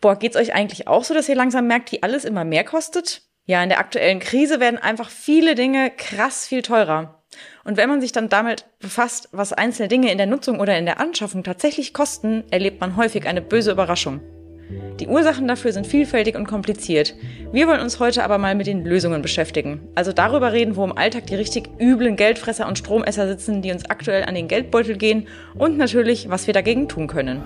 Boah, geht's euch eigentlich auch so, dass ihr langsam merkt, wie alles immer mehr kostet? Ja, in der aktuellen Krise werden einfach viele Dinge krass viel teurer. Und wenn man sich dann damit befasst, was einzelne Dinge in der Nutzung oder in der Anschaffung tatsächlich kosten, erlebt man häufig eine böse Überraschung. Die Ursachen dafür sind vielfältig und kompliziert. Wir wollen uns heute aber mal mit den Lösungen beschäftigen. Also darüber reden, wo im Alltag die richtig üblen Geldfresser und Stromesser sitzen, die uns aktuell an den Geldbeutel gehen und natürlich, was wir dagegen tun können.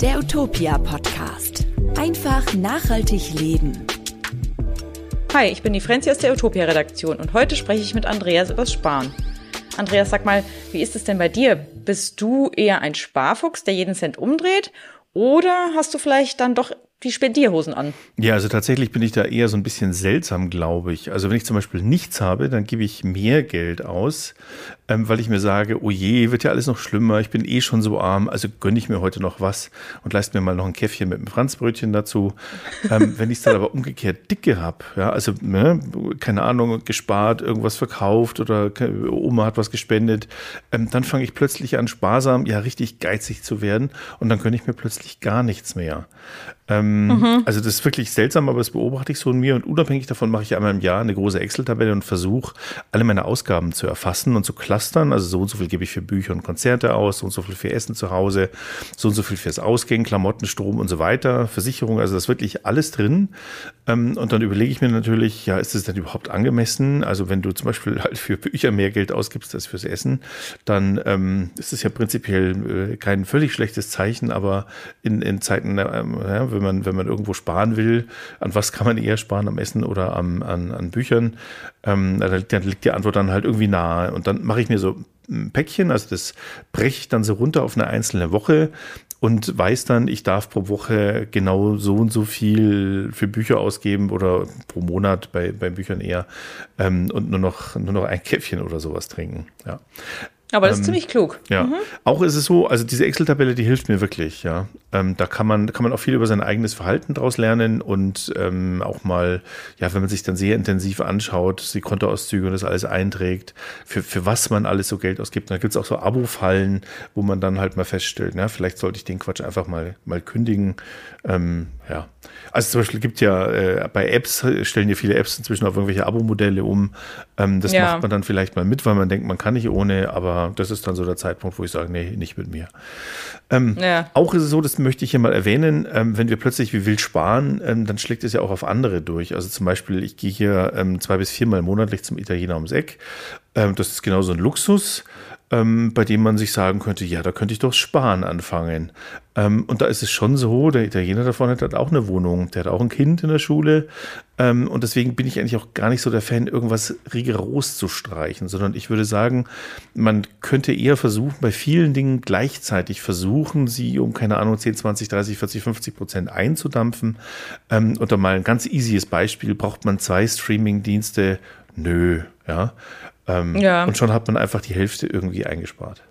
Der Utopia Podcast. Einfach nachhaltig leben. Hi, ich bin die Frenzi aus der Utopia Redaktion und heute spreche ich mit Andreas übers Sparen. Andreas, sag mal, wie ist es denn bei dir? Bist du eher ein Sparfuchs, der jeden Cent umdreht oder hast du vielleicht dann doch die Spendierhosen an? Ja, also tatsächlich bin ich da eher so ein bisschen seltsam, glaube ich. Also wenn ich zum Beispiel nichts habe, dann gebe ich mehr Geld aus, ähm, weil ich mir sage, oh je, wird ja alles noch schlimmer, ich bin eh schon so arm, also gönne ich mir heute noch was und leiste mir mal noch ein Käffchen mit einem Franzbrötchen dazu. ähm, wenn ich es dann aber umgekehrt dicke habe, ja, also ne, keine Ahnung, gespart, irgendwas verkauft oder Oma hat was gespendet, ähm, dann fange ich plötzlich an, sparsam, ja, richtig geizig zu werden und dann gönne ich mir plötzlich gar nichts mehr. Ähm, mhm. Also das ist wirklich seltsam, aber das beobachte ich so in mir und unabhängig davon mache ich einmal im Jahr eine große Excel-Tabelle und versuche, alle meine Ausgaben zu erfassen und zu clustern. Also so und so viel gebe ich für Bücher und Konzerte aus, so und so viel für Essen zu Hause, so und so viel fürs Ausgehen, Klamotten, Strom und so weiter, Versicherung, also das ist wirklich alles drin. Ähm, und dann überlege ich mir natürlich, ja, ist das denn überhaupt angemessen? Also wenn du zum Beispiel halt für Bücher mehr Geld ausgibst als fürs Essen, dann ähm, ist es ja prinzipiell äh, kein völlig schlechtes Zeichen, aber in, in Zeiten, ähm, ja, wenn man, wenn man irgendwo sparen will, an was kann man eher sparen, am Essen oder am, an, an Büchern, ähm, dann liegt die Antwort dann halt irgendwie nahe. Und dann mache ich mir so ein Päckchen, also das breche ich dann so runter auf eine einzelne Woche und weiß dann, ich darf pro Woche genau so und so viel für Bücher ausgeben oder pro Monat bei, bei Büchern eher ähm, und nur noch, nur noch ein Käffchen oder sowas trinken. Ja. Aber das ist ähm, ziemlich klug. Ja. Mhm. Auch ist es so, also diese Excel-Tabelle, die hilft mir wirklich, ja. Ähm, da kann man, kann man auch viel über sein eigenes Verhalten draus lernen und ähm, auch mal, ja, wenn man sich dann sehr intensiv anschaut, die Kontoauszüge und das alles einträgt, für, für was man alles so Geld ausgibt. Da gibt es auch so Abo-Fallen, wo man dann halt mal feststellt, na, vielleicht sollte ich den Quatsch einfach mal, mal kündigen. Ähm, ja. Also zum Beispiel gibt ja äh, bei Apps, stellen ja viele Apps inzwischen auf irgendwelche Abo-Modelle um. Ähm, das ja. macht man dann vielleicht mal mit, weil man denkt, man kann nicht ohne, aber das ist dann so der Zeitpunkt, wo ich sage, nee, nicht mit mir. Ähm, ja. Auch ist es so, das möchte ich hier mal erwähnen, ähm, wenn wir plötzlich wie wild sparen, ähm, dann schlägt es ja auch auf andere durch. Also zum Beispiel, ich gehe hier ähm, zwei bis viermal monatlich zum Italiener ums Eck. Ähm, das ist genauso ein Luxus ähm, bei dem man sich sagen könnte, ja, da könnte ich doch sparen anfangen. Ähm, und da ist es schon so, der Italiener da vorne hat auch eine Wohnung, der hat auch ein Kind in der Schule. Ähm, und deswegen bin ich eigentlich auch gar nicht so der Fan, irgendwas rigoros zu streichen, sondern ich würde sagen, man könnte eher versuchen, bei vielen Dingen gleichzeitig versuchen, sie um, keine Ahnung, 10, 20, 30, 40, 50 Prozent einzudampfen. Ähm, und da mal ein ganz easyes Beispiel, braucht man zwei Streaming-Dienste? Nö, ja. Ähm, ja. Und schon hat man einfach die Hälfte irgendwie eingespart.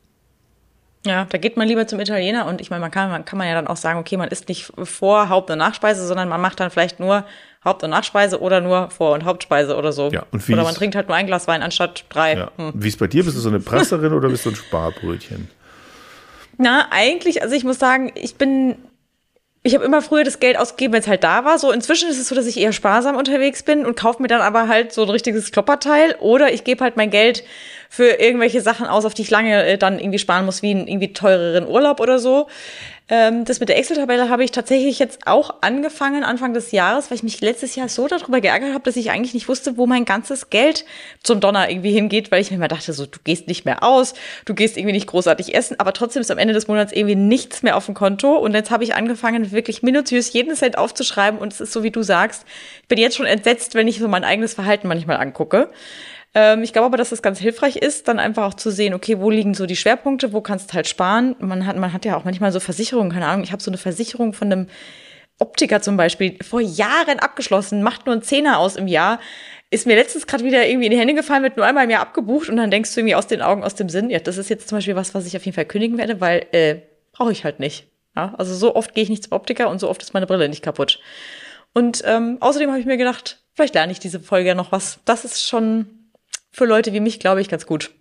Ja, da geht man lieber zum Italiener und ich meine, man kann, man kann man ja dann auch sagen, okay, man isst nicht vor Haupt- und Nachspeise, sondern man macht dann vielleicht nur Haupt- und Nachspeise oder nur Vor- und Hauptspeise oder so. Ja, und wie oder man trinkt halt nur ein Glas Wein anstatt drei. Ja. Hm. Wie ist bei dir? Bist du so eine Presserin oder bist du ein Sparbrötchen? Na, eigentlich, also ich muss sagen, ich bin ich habe immer früher das Geld ausgegeben, wenn es halt da war. So inzwischen ist es so, dass ich eher sparsam unterwegs bin und kaufe mir dann aber halt so ein richtiges Klopperteil. Oder ich gebe halt mein Geld für irgendwelche Sachen aus, auf die ich lange äh, dann irgendwie sparen muss, wie einen irgendwie teureren Urlaub oder so. Ähm, das mit der Excel-Tabelle habe ich tatsächlich jetzt auch angefangen, Anfang des Jahres, weil ich mich letztes Jahr so darüber geärgert habe, dass ich eigentlich nicht wusste, wo mein ganzes Geld zum Donner irgendwie hingeht, weil ich mir immer dachte, so, du gehst nicht mehr aus, du gehst irgendwie nicht großartig essen, aber trotzdem ist am Ende des Monats irgendwie nichts mehr auf dem Konto. Und jetzt habe ich angefangen, wirklich minutiös jeden Cent aufzuschreiben und es ist so, wie du sagst, ich bin jetzt schon entsetzt, wenn ich so mein eigenes Verhalten manchmal angucke. Ähm, ich glaube aber, dass es ganz hilfreich ist, dann einfach auch zu sehen, okay, wo liegen so die Schwerpunkte, wo kannst du halt sparen. Man hat, man hat ja auch manchmal so Versicherungen, keine Ahnung, ich habe so eine Versicherung von einem Optiker zum Beispiel vor Jahren abgeschlossen, macht nur einen Zehner aus im Jahr. Ist mir letztens gerade wieder irgendwie in die Hände gefallen, wird nur einmal im Jahr abgebucht und dann denkst du irgendwie aus den Augen, aus dem Sinn, ja, das ist jetzt zum Beispiel was, was ich auf jeden Fall kündigen werde, weil äh, brauche ich halt nicht. Ja? Also so oft gehe ich nicht zum Optiker und so oft ist meine Brille nicht kaputt. Und ähm, außerdem habe ich mir gedacht, vielleicht lerne ich diese Folge ja noch was. Das ist schon für Leute wie mich, glaube ich, ganz gut.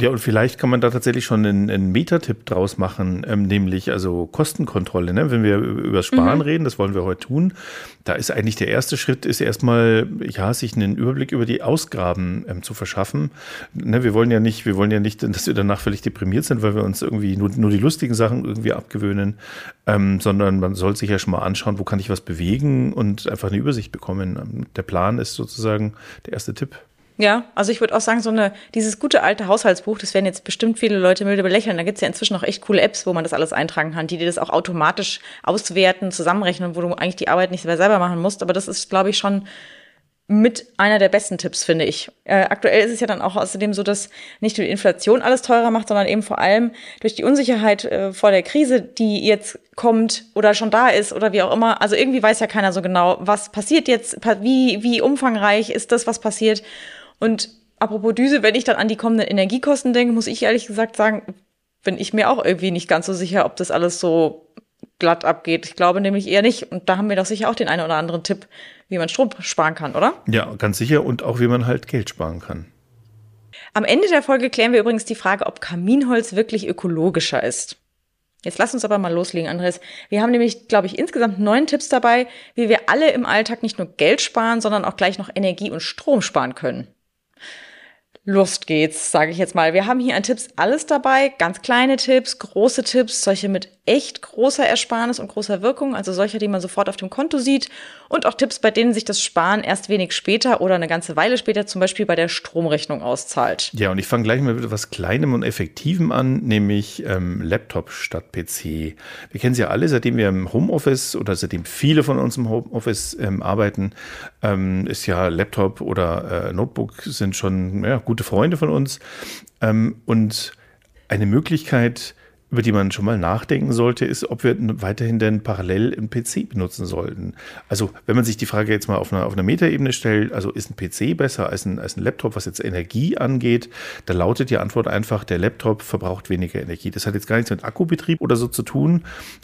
Ja, und vielleicht kann man da tatsächlich schon einen, einen Metatipp draus machen, ähm, nämlich also Kostenkontrolle. Ne? Wenn wir über Sparen mhm. reden, das wollen wir heute tun, da ist eigentlich der erste Schritt, ist erstmal, ja, sich einen Überblick über die Ausgaben ähm, zu verschaffen. Ne? Wir wollen ja nicht, wir wollen ja nicht, dass wir danach völlig deprimiert sind, weil wir uns irgendwie nur, nur die lustigen Sachen irgendwie abgewöhnen, ähm, sondern man soll sich ja schon mal anschauen, wo kann ich was bewegen und einfach eine Übersicht bekommen. Der Plan ist sozusagen der erste Tipp. Ja, also ich würde auch sagen, so eine, dieses gute alte Haushaltsbuch, das werden jetzt bestimmt viele Leute milde belächeln. Da gibt's ja inzwischen auch echt coole Apps, wo man das alles eintragen kann, die dir das auch automatisch auswerten, zusammenrechnen, wo du eigentlich die Arbeit nicht selber machen musst. Aber das ist, glaube ich, schon mit einer der besten Tipps, finde ich. Äh, aktuell ist es ja dann auch außerdem so, dass nicht nur die Inflation alles teurer macht, sondern eben vor allem durch die Unsicherheit äh, vor der Krise, die jetzt kommt oder schon da ist oder wie auch immer. Also irgendwie weiß ja keiner so genau, was passiert jetzt, wie, wie umfangreich ist das, was passiert. Und apropos Düse, wenn ich dann an die kommenden Energiekosten denke, muss ich ehrlich gesagt sagen, bin ich mir auch irgendwie nicht ganz so sicher, ob das alles so glatt abgeht. Ich glaube nämlich eher nicht. Und da haben wir doch sicher auch den einen oder anderen Tipp, wie man Strom sparen kann, oder? Ja, ganz sicher. Und auch wie man halt Geld sparen kann. Am Ende der Folge klären wir übrigens die Frage, ob Kaminholz wirklich ökologischer ist. Jetzt lass uns aber mal loslegen, Andres. Wir haben nämlich, glaube ich, insgesamt neun Tipps dabei, wie wir alle im Alltag nicht nur Geld sparen, sondern auch gleich noch Energie und Strom sparen können. Lust geht's, sage ich jetzt mal. Wir haben hier an Tipps alles dabei, ganz kleine Tipps, große Tipps, solche mit echt großer Ersparnis und großer Wirkung, also solche, die man sofort auf dem Konto sieht und auch Tipps, bei denen sich das Sparen erst wenig später oder eine ganze Weile später zum Beispiel bei der Stromrechnung auszahlt. Ja, und ich fange gleich mal mit etwas Kleinem und Effektivem an, nämlich ähm, Laptop statt PC. Wir kennen sie ja alle, seitdem wir im Homeoffice oder seitdem viele von uns im Homeoffice ähm, arbeiten, ähm, ist ja Laptop oder äh, Notebook sind schon ja, gute Freunde von uns. Ähm, und eine Möglichkeit, über die man schon mal nachdenken sollte, ist, ob wir weiterhin denn parallel einen PC benutzen sollten. Also, wenn man sich die Frage jetzt mal auf einer, auf einer Metaebene stellt, also ist ein PC besser als ein, als ein Laptop, was jetzt Energie angeht, da lautet die Antwort einfach, der Laptop verbraucht weniger Energie. Das hat jetzt gar nichts mit Akkubetrieb oder so zu tun.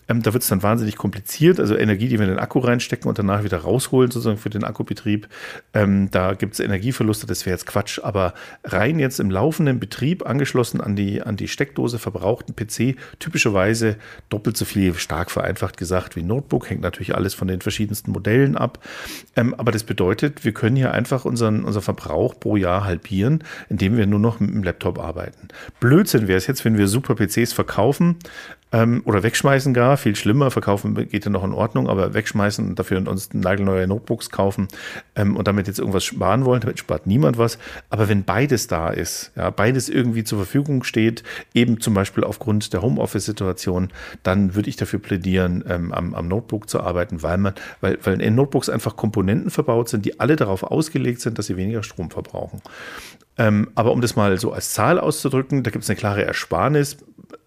Ähm, da wird es dann wahnsinnig kompliziert. Also Energie, die wir in den Akku reinstecken und danach wieder rausholen, sozusagen für den Akkubetrieb, ähm, da gibt es Energieverluste, das wäre jetzt Quatsch. Aber rein jetzt im laufenden Betrieb, angeschlossen an die, an die Steckdose, verbraucht ein PC typischerweise doppelt so viel, stark vereinfacht gesagt, wie Notebook. Hängt natürlich alles von den verschiedensten Modellen ab. Ähm, aber das bedeutet, wir können hier einfach unseren, unseren Verbrauch pro Jahr halbieren, indem wir nur noch mit dem Laptop arbeiten. Blödsinn wäre es jetzt, wenn wir super PCs verkaufen, ähm, oder wegschmeißen gar, viel schlimmer, verkaufen geht ja noch in Ordnung, aber wegschmeißen und dafür uns nagelneue Notebooks kaufen ähm, und damit jetzt irgendwas sparen wollen, damit spart niemand was. Aber wenn beides da ist, ja, beides irgendwie zur Verfügung steht, eben zum Beispiel aufgrund der Homeoffice-Situation, dann würde ich dafür plädieren, ähm, am, am Notebook zu arbeiten, weil man, weil, weil in Notebooks einfach Komponenten verbaut sind, die alle darauf ausgelegt sind, dass sie weniger Strom verbrauchen. Ähm, aber um das mal so als Zahl auszudrücken, da gibt es eine klare Ersparnis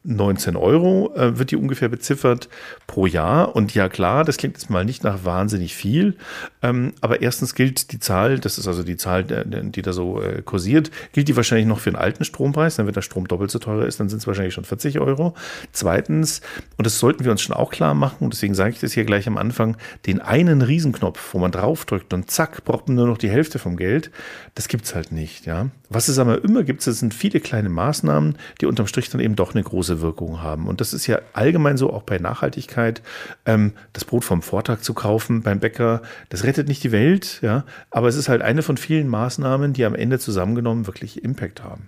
19 Euro äh, wird die ungefähr beziffert pro Jahr. Und ja klar, das klingt jetzt mal nicht nach wahnsinnig viel. Ähm, aber erstens gilt die Zahl, das ist also die Zahl, die da so äh, kursiert, gilt die wahrscheinlich noch für den alten Strompreis. Dann, wenn der Strom doppelt so teuer ist, dann sind es wahrscheinlich schon 40 Euro. Zweitens, und das sollten wir uns schon auch klar machen, und deswegen sage ich das hier gleich am Anfang, den einen Riesenknopf, wo man draufdrückt und zack, braucht man nur noch die Hälfte vom Geld, das gibt es halt nicht. Ja? Was es aber immer gibt, das sind viele kleine Maßnahmen, die unterm Strich dann eben doch eine große Wirkung haben. Und das ist ja allgemein so auch bei Nachhaltigkeit. Ähm, das Brot vom Vortag zu kaufen beim Bäcker, das rettet nicht die Welt, ja, aber es ist halt eine von vielen Maßnahmen, die am Ende zusammengenommen wirklich Impact haben.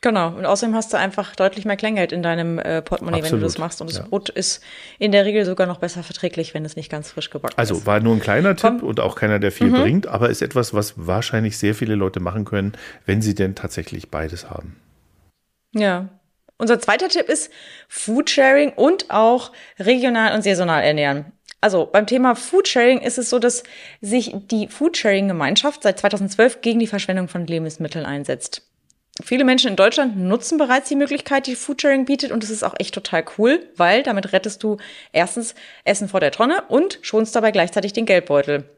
Genau. Und außerdem hast du einfach deutlich mehr Kleingeld in deinem äh, Portemonnaie, Absolut. wenn du das machst. Und das ja. Brot ist in der Regel sogar noch besser verträglich, wenn es nicht ganz frisch gebacken also, ist. Also war nur ein kleiner Komm. Tipp und auch keiner, der viel mhm. bringt, aber ist etwas, was wahrscheinlich sehr viele Leute machen können, wenn sie denn tatsächlich beides haben. Ja. Unser zweiter Tipp ist Foodsharing und auch regional und saisonal ernähren. Also beim Thema Foodsharing ist es so, dass sich die Foodsharing-Gemeinschaft seit 2012 gegen die Verschwendung von Lebensmitteln einsetzt. Viele Menschen in Deutschland nutzen bereits die Möglichkeit, die Foodsharing bietet und es ist auch echt total cool, weil damit rettest du erstens Essen vor der Tonne und schonst dabei gleichzeitig den Geldbeutel.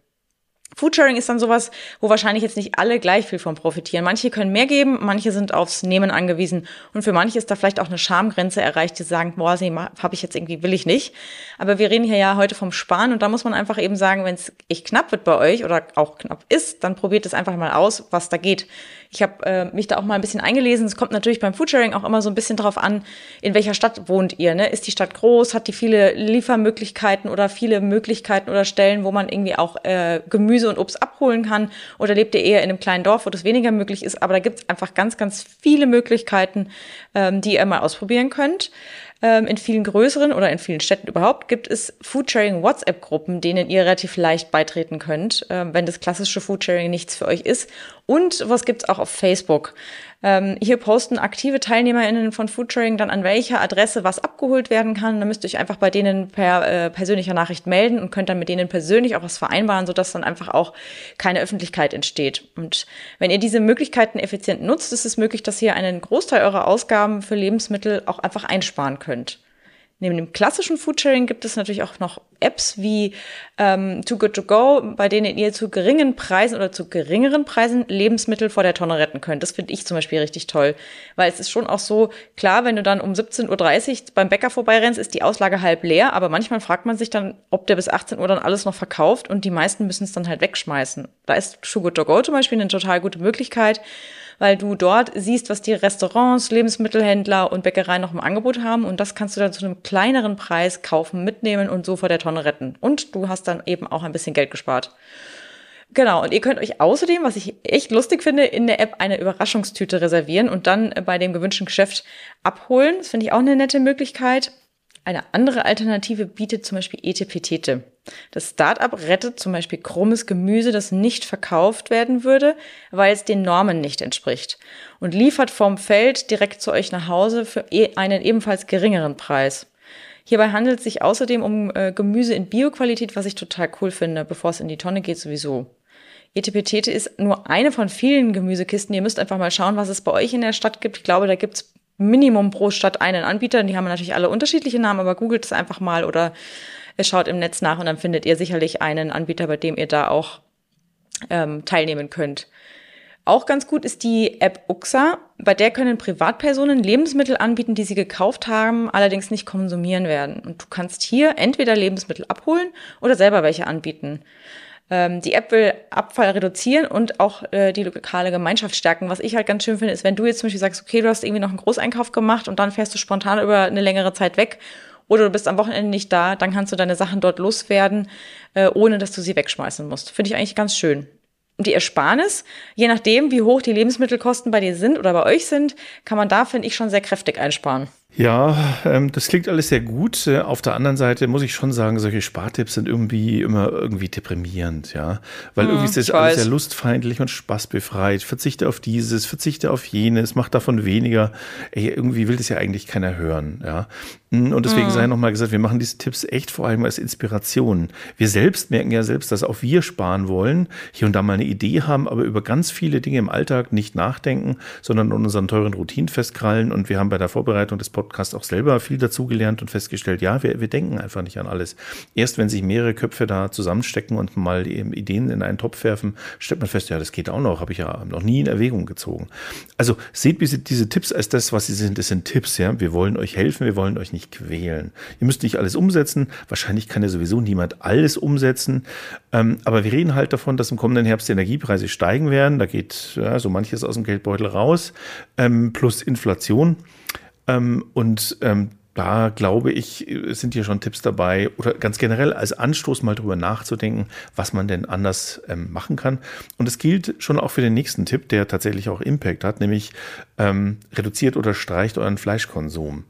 Foodsharing ist dann sowas, wo wahrscheinlich jetzt nicht alle gleich viel von profitieren. Manche können mehr geben, manche sind aufs Nehmen angewiesen und für manche ist da vielleicht auch eine Schamgrenze erreicht, die sagen, boah, sie habe ich jetzt irgendwie, will ich nicht. Aber wir reden hier ja heute vom Sparen und da muss man einfach eben sagen, wenn es echt knapp wird bei euch oder auch knapp ist, dann probiert es einfach mal aus, was da geht. Ich habe äh, mich da auch mal ein bisschen eingelesen. Es kommt natürlich beim Foodsharing auch immer so ein bisschen drauf an, in welcher Stadt wohnt ihr. Ne? Ist die Stadt groß? Hat die viele Liefermöglichkeiten oder viele Möglichkeiten oder Stellen, wo man irgendwie auch äh, Gemüse und Obst abholen kann? Oder lebt ihr eher in einem kleinen Dorf, wo das weniger möglich ist? Aber da gibt es einfach ganz, ganz viele Möglichkeiten, ähm, die ihr mal ausprobieren könnt. Ähm, in vielen größeren oder in vielen Städten überhaupt gibt es Foodsharing WhatsApp-Gruppen, denen ihr relativ leicht beitreten könnt, ähm, wenn das klassische Foodsharing nichts für euch ist. Und was gibt's auch auf Facebook? Ähm, hier posten aktive TeilnehmerInnen von Foodsharing dann an welcher Adresse was abgeholt werden kann. Da müsst ihr euch einfach bei denen per äh, persönlicher Nachricht melden und könnt dann mit denen persönlich auch was vereinbaren, sodass dann einfach auch keine Öffentlichkeit entsteht. Und wenn ihr diese Möglichkeiten effizient nutzt, ist es möglich, dass ihr einen Großteil eurer Ausgaben für Lebensmittel auch einfach einsparen könnt. Neben dem klassischen Foodsharing gibt es natürlich auch noch Apps wie ähm, Too Good To Go, bei denen ihr zu geringen Preisen oder zu geringeren Preisen Lebensmittel vor der Tonne retten könnt. Das finde ich zum Beispiel richtig toll, weil es ist schon auch so, klar, wenn du dann um 17.30 Uhr beim Bäcker vorbeirennst, ist die Auslage halb leer, aber manchmal fragt man sich dann, ob der bis 18 Uhr dann alles noch verkauft und die meisten müssen es dann halt wegschmeißen. Da ist Too Good To Go zum Beispiel eine total gute Möglichkeit, weil du dort siehst, was die Restaurants, Lebensmittelhändler und Bäckereien noch im Angebot haben und das kannst du dann zu einem kleineren Preis kaufen, mitnehmen und so vor der Tonne retten. Und du hast dann eben auch ein bisschen Geld gespart. Genau, und ihr könnt euch außerdem, was ich echt lustig finde, in der App eine Überraschungstüte reservieren und dann bei dem gewünschten Geschäft abholen. Das finde ich auch eine nette Möglichkeit. Eine andere Alternative bietet zum Beispiel Etepetete. Das Startup rettet zum Beispiel krummes Gemüse, das nicht verkauft werden würde, weil es den Normen nicht entspricht und liefert vom Feld direkt zu euch nach Hause für e-, einen ebenfalls geringeren Preis. Hierbei handelt es sich außerdem um äh, Gemüse in Bioqualität, was ich total cool finde, bevor es in die Tonne geht sowieso. Etepetete ist nur eine von vielen Gemüsekisten. Ihr müsst einfach mal schauen, was es bei euch in der Stadt gibt. Ich glaube, da gibt's Minimum pro Stadt einen Anbieter. Die haben natürlich alle unterschiedliche Namen, aber googelt es einfach mal oder schaut im Netz nach und dann findet ihr sicherlich einen Anbieter, bei dem ihr da auch ähm, teilnehmen könnt. Auch ganz gut ist die App Uxa. Bei der können Privatpersonen Lebensmittel anbieten, die sie gekauft haben, allerdings nicht konsumieren werden. Und du kannst hier entweder Lebensmittel abholen oder selber welche anbieten. Ähm, die App will Abfall reduzieren und auch äh, die lokale Gemeinschaft stärken. Was ich halt ganz schön finde, ist, wenn du jetzt zum Beispiel sagst, okay, du hast irgendwie noch einen Großeinkauf gemacht und dann fährst du spontan über eine längere Zeit weg oder du bist am Wochenende nicht da, dann kannst du deine Sachen dort loswerden, äh, ohne dass du sie wegschmeißen musst. Finde ich eigentlich ganz schön. Und die Ersparnis, je nachdem, wie hoch die Lebensmittelkosten bei dir sind oder bei euch sind, kann man da, finde ich, schon sehr kräftig einsparen. Ja, ähm, das klingt alles sehr gut. Äh, auf der anderen Seite muss ich schon sagen, solche Spartipps sind irgendwie immer irgendwie deprimierend, ja. Weil hm, irgendwie ist das alles sehr lustfeindlich und spaßbefreit. Verzichte auf dieses, verzichte auf jenes, mach davon weniger. Ey, irgendwie will das ja eigentlich keiner hören, ja. Hm, und deswegen hm. sei nochmal gesagt, wir machen diese Tipps echt vor allem als Inspiration. Wir selbst merken ja selbst, dass auch wir sparen wollen, hier und da mal eine Idee haben, aber über ganz viele Dinge im Alltag nicht nachdenken, sondern an unseren teuren Routinen festkrallen. Und wir haben bei der Vorbereitung des Podcasts auch selber viel dazugelernt und festgestellt, ja, wir, wir denken einfach nicht an alles. Erst wenn sich mehrere Köpfe da zusammenstecken und mal Ideen in einen Topf werfen, stellt man fest, ja, das geht auch noch, habe ich ja noch nie in Erwägung gezogen. Also seht diese, diese Tipps als das, was sie sind. Das sind Tipps, ja. Wir wollen euch helfen, wir wollen euch nicht nicht quälen. Ihr müsst nicht alles umsetzen. Wahrscheinlich kann ja sowieso niemand alles umsetzen. Ähm, aber wir reden halt davon, dass im kommenden Herbst die Energiepreise steigen werden. Da geht ja, so manches aus dem Geldbeutel raus, ähm, plus Inflation. Ähm, und ähm, da glaube ich, sind hier schon Tipps dabei oder ganz generell als Anstoß mal drüber nachzudenken, was man denn anders ähm, machen kann. Und es gilt schon auch für den nächsten Tipp, der tatsächlich auch Impact hat, nämlich ähm, reduziert oder streicht euren Fleischkonsum.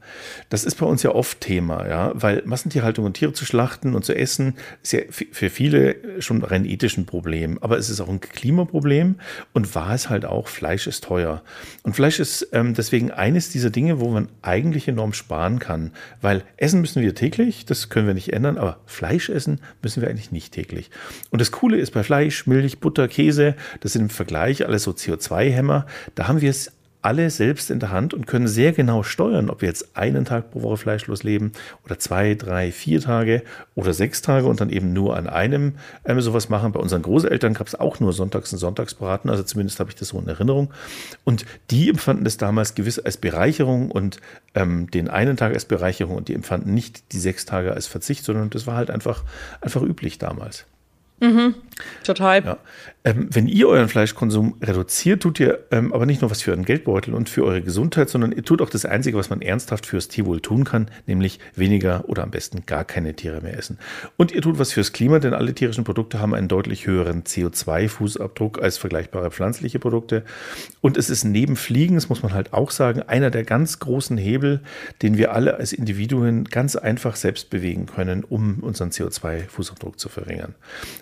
Das ist bei uns ja oft Thema, ja, weil Massentierhaltung und Tiere zu schlachten und zu essen ist ja für viele schon rein ethisch ein Problem, aber es ist auch ein Klimaproblem und war es halt auch, Fleisch ist teuer. Und Fleisch ist ähm, deswegen eines dieser Dinge, wo man eigentlich enorm sparen kann kann. Weil essen müssen wir täglich, das können wir nicht ändern, aber Fleisch essen müssen wir eigentlich nicht täglich. Und das Coole ist bei Fleisch, Milch, Butter, Käse, das sind im Vergleich alles so CO2-Hämmer, da haben wir es alle selbst in der Hand und können sehr genau steuern, ob wir jetzt einen Tag pro Woche fleischlos leben oder zwei, drei, vier Tage oder sechs Tage und dann eben nur an einem ähm, sowas machen. Bei unseren Großeltern gab es auch nur Sonntags- und Sonntagsbraten, also zumindest habe ich das so in Erinnerung. Und die empfanden das damals gewiss als Bereicherung und ähm, den einen Tag als Bereicherung und die empfanden nicht die sechs Tage als Verzicht, sondern das war halt einfach, einfach üblich damals. Mhm, total. Ja. Ähm, wenn ihr euren Fleischkonsum reduziert, tut ihr ähm, aber nicht nur was für euren Geldbeutel und für eure Gesundheit, sondern ihr tut auch das Einzige, was man ernsthaft fürs Tierwohl tun kann, nämlich weniger oder am besten gar keine Tiere mehr essen. Und ihr tut was fürs Klima, denn alle tierischen Produkte haben einen deutlich höheren CO2-Fußabdruck als vergleichbare pflanzliche Produkte. Und es ist neben Fliegen, das muss man halt auch sagen, einer der ganz großen Hebel, den wir alle als Individuen ganz einfach selbst bewegen können, um unseren CO2-Fußabdruck zu verringern.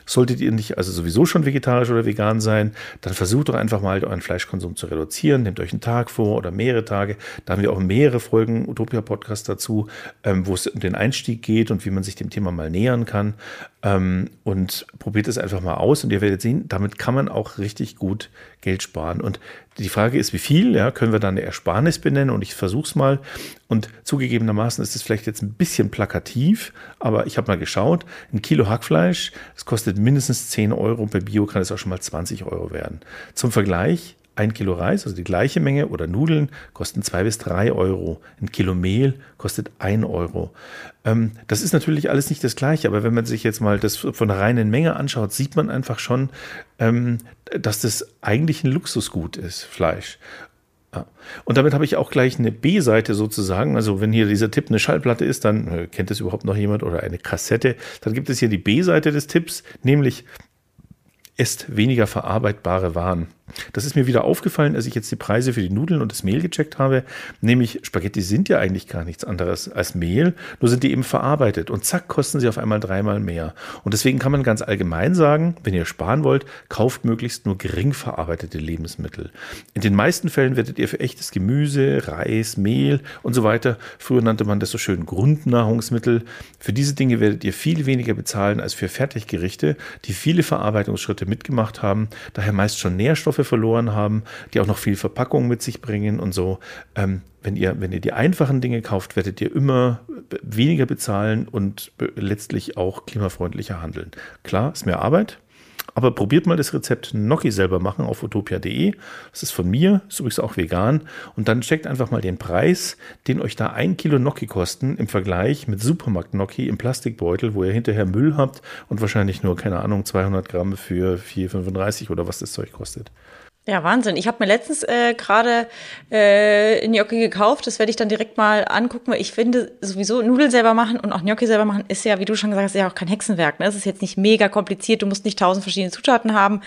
Solltet ihr nicht also sowieso schon vegetarisch oder vegan sein, dann versucht doch einfach mal euren Fleischkonsum zu reduzieren. Nehmt euch einen Tag vor oder mehrere Tage. Da haben wir auch mehrere Folgen Utopia Podcast dazu, ähm, wo es um den Einstieg geht und wie man sich dem Thema mal nähern kann. Ähm, und probiert es einfach mal aus und ihr werdet sehen, damit kann man auch richtig gut Geld sparen. Und die Frage ist, wie viel? Ja, können wir dann eine Ersparnis benennen? Und ich versuche es mal. Und zugegebenermaßen ist es vielleicht jetzt ein bisschen plakativ, aber ich habe mal geschaut. Ein Kilo Hackfleisch, das kostet mindestens 10 Euro. Bei Bio kann es auch schon mal 20 Euro werden. Zum Vergleich, ein Kilo Reis, also die gleiche Menge, oder Nudeln kosten zwei bis drei Euro. Ein Kilo Mehl kostet ein Euro. Ähm, das ist natürlich alles nicht das Gleiche, aber wenn man sich jetzt mal das von der reinen Menge anschaut, sieht man einfach schon, ähm, dass das eigentlich ein Luxusgut ist, Fleisch. Ja. Und damit habe ich auch gleich eine B-Seite sozusagen. Also wenn hier dieser Tipp eine Schallplatte ist, dann äh, kennt es überhaupt noch jemand oder eine Kassette. Dann gibt es hier die B-Seite des Tipps, nämlich esst weniger verarbeitbare Waren. Das ist mir wieder aufgefallen, als ich jetzt die Preise für die Nudeln und das Mehl gecheckt habe. Nämlich Spaghetti sind ja eigentlich gar nichts anderes als Mehl, nur sind die eben verarbeitet und zack kosten sie auf einmal dreimal mehr. Und deswegen kann man ganz allgemein sagen, wenn ihr sparen wollt, kauft möglichst nur gering verarbeitete Lebensmittel. In den meisten Fällen werdet ihr für echtes Gemüse, Reis, Mehl und so weiter, früher nannte man das so schön Grundnahrungsmittel, für diese Dinge werdet ihr viel weniger bezahlen als für Fertiggerichte, die viele Verarbeitungsschritte mitgemacht haben, daher meist schon Nährstoffe Nährstoffe verloren haben, die auch noch viel Verpackung mit sich bringen und so. Ähm, wenn ihr, wenn ihr die einfachen Dinge kauft, werdet ihr immer weniger bezahlen und letztlich auch klimafreundlicher handeln. Klar, ist mehr Arbeit, aber probiert mal das Rezept Gnocchi selber machen auf utopia.de. Das ist von mir, ist übrigens auch vegan. Und dann checkt einfach mal den Preis, den euch da ein Kilo Gnocchi kosten im Vergleich mit Supermarkt Gnocchi im Plastikbeutel, wo ihr hinterher Müll habt und wahrscheinlich nur, keine Ahnung, 200 Gramm für 4,35 oder was das Zeug kostet. Ja, Wahnsinn. Ich habe mir letztens äh, gerade äh, Gnocchi gekauft. Das werde ich dann direkt mal angucken, weil ich finde, sowieso Nudeln selber machen und auch Gnocchi selber machen ist ja, wie du schon gesagt hast, ja auch kein Hexenwerk. Ne? Es ist jetzt nicht mega kompliziert. Du musst nicht tausend verschiedene Zutaten haben.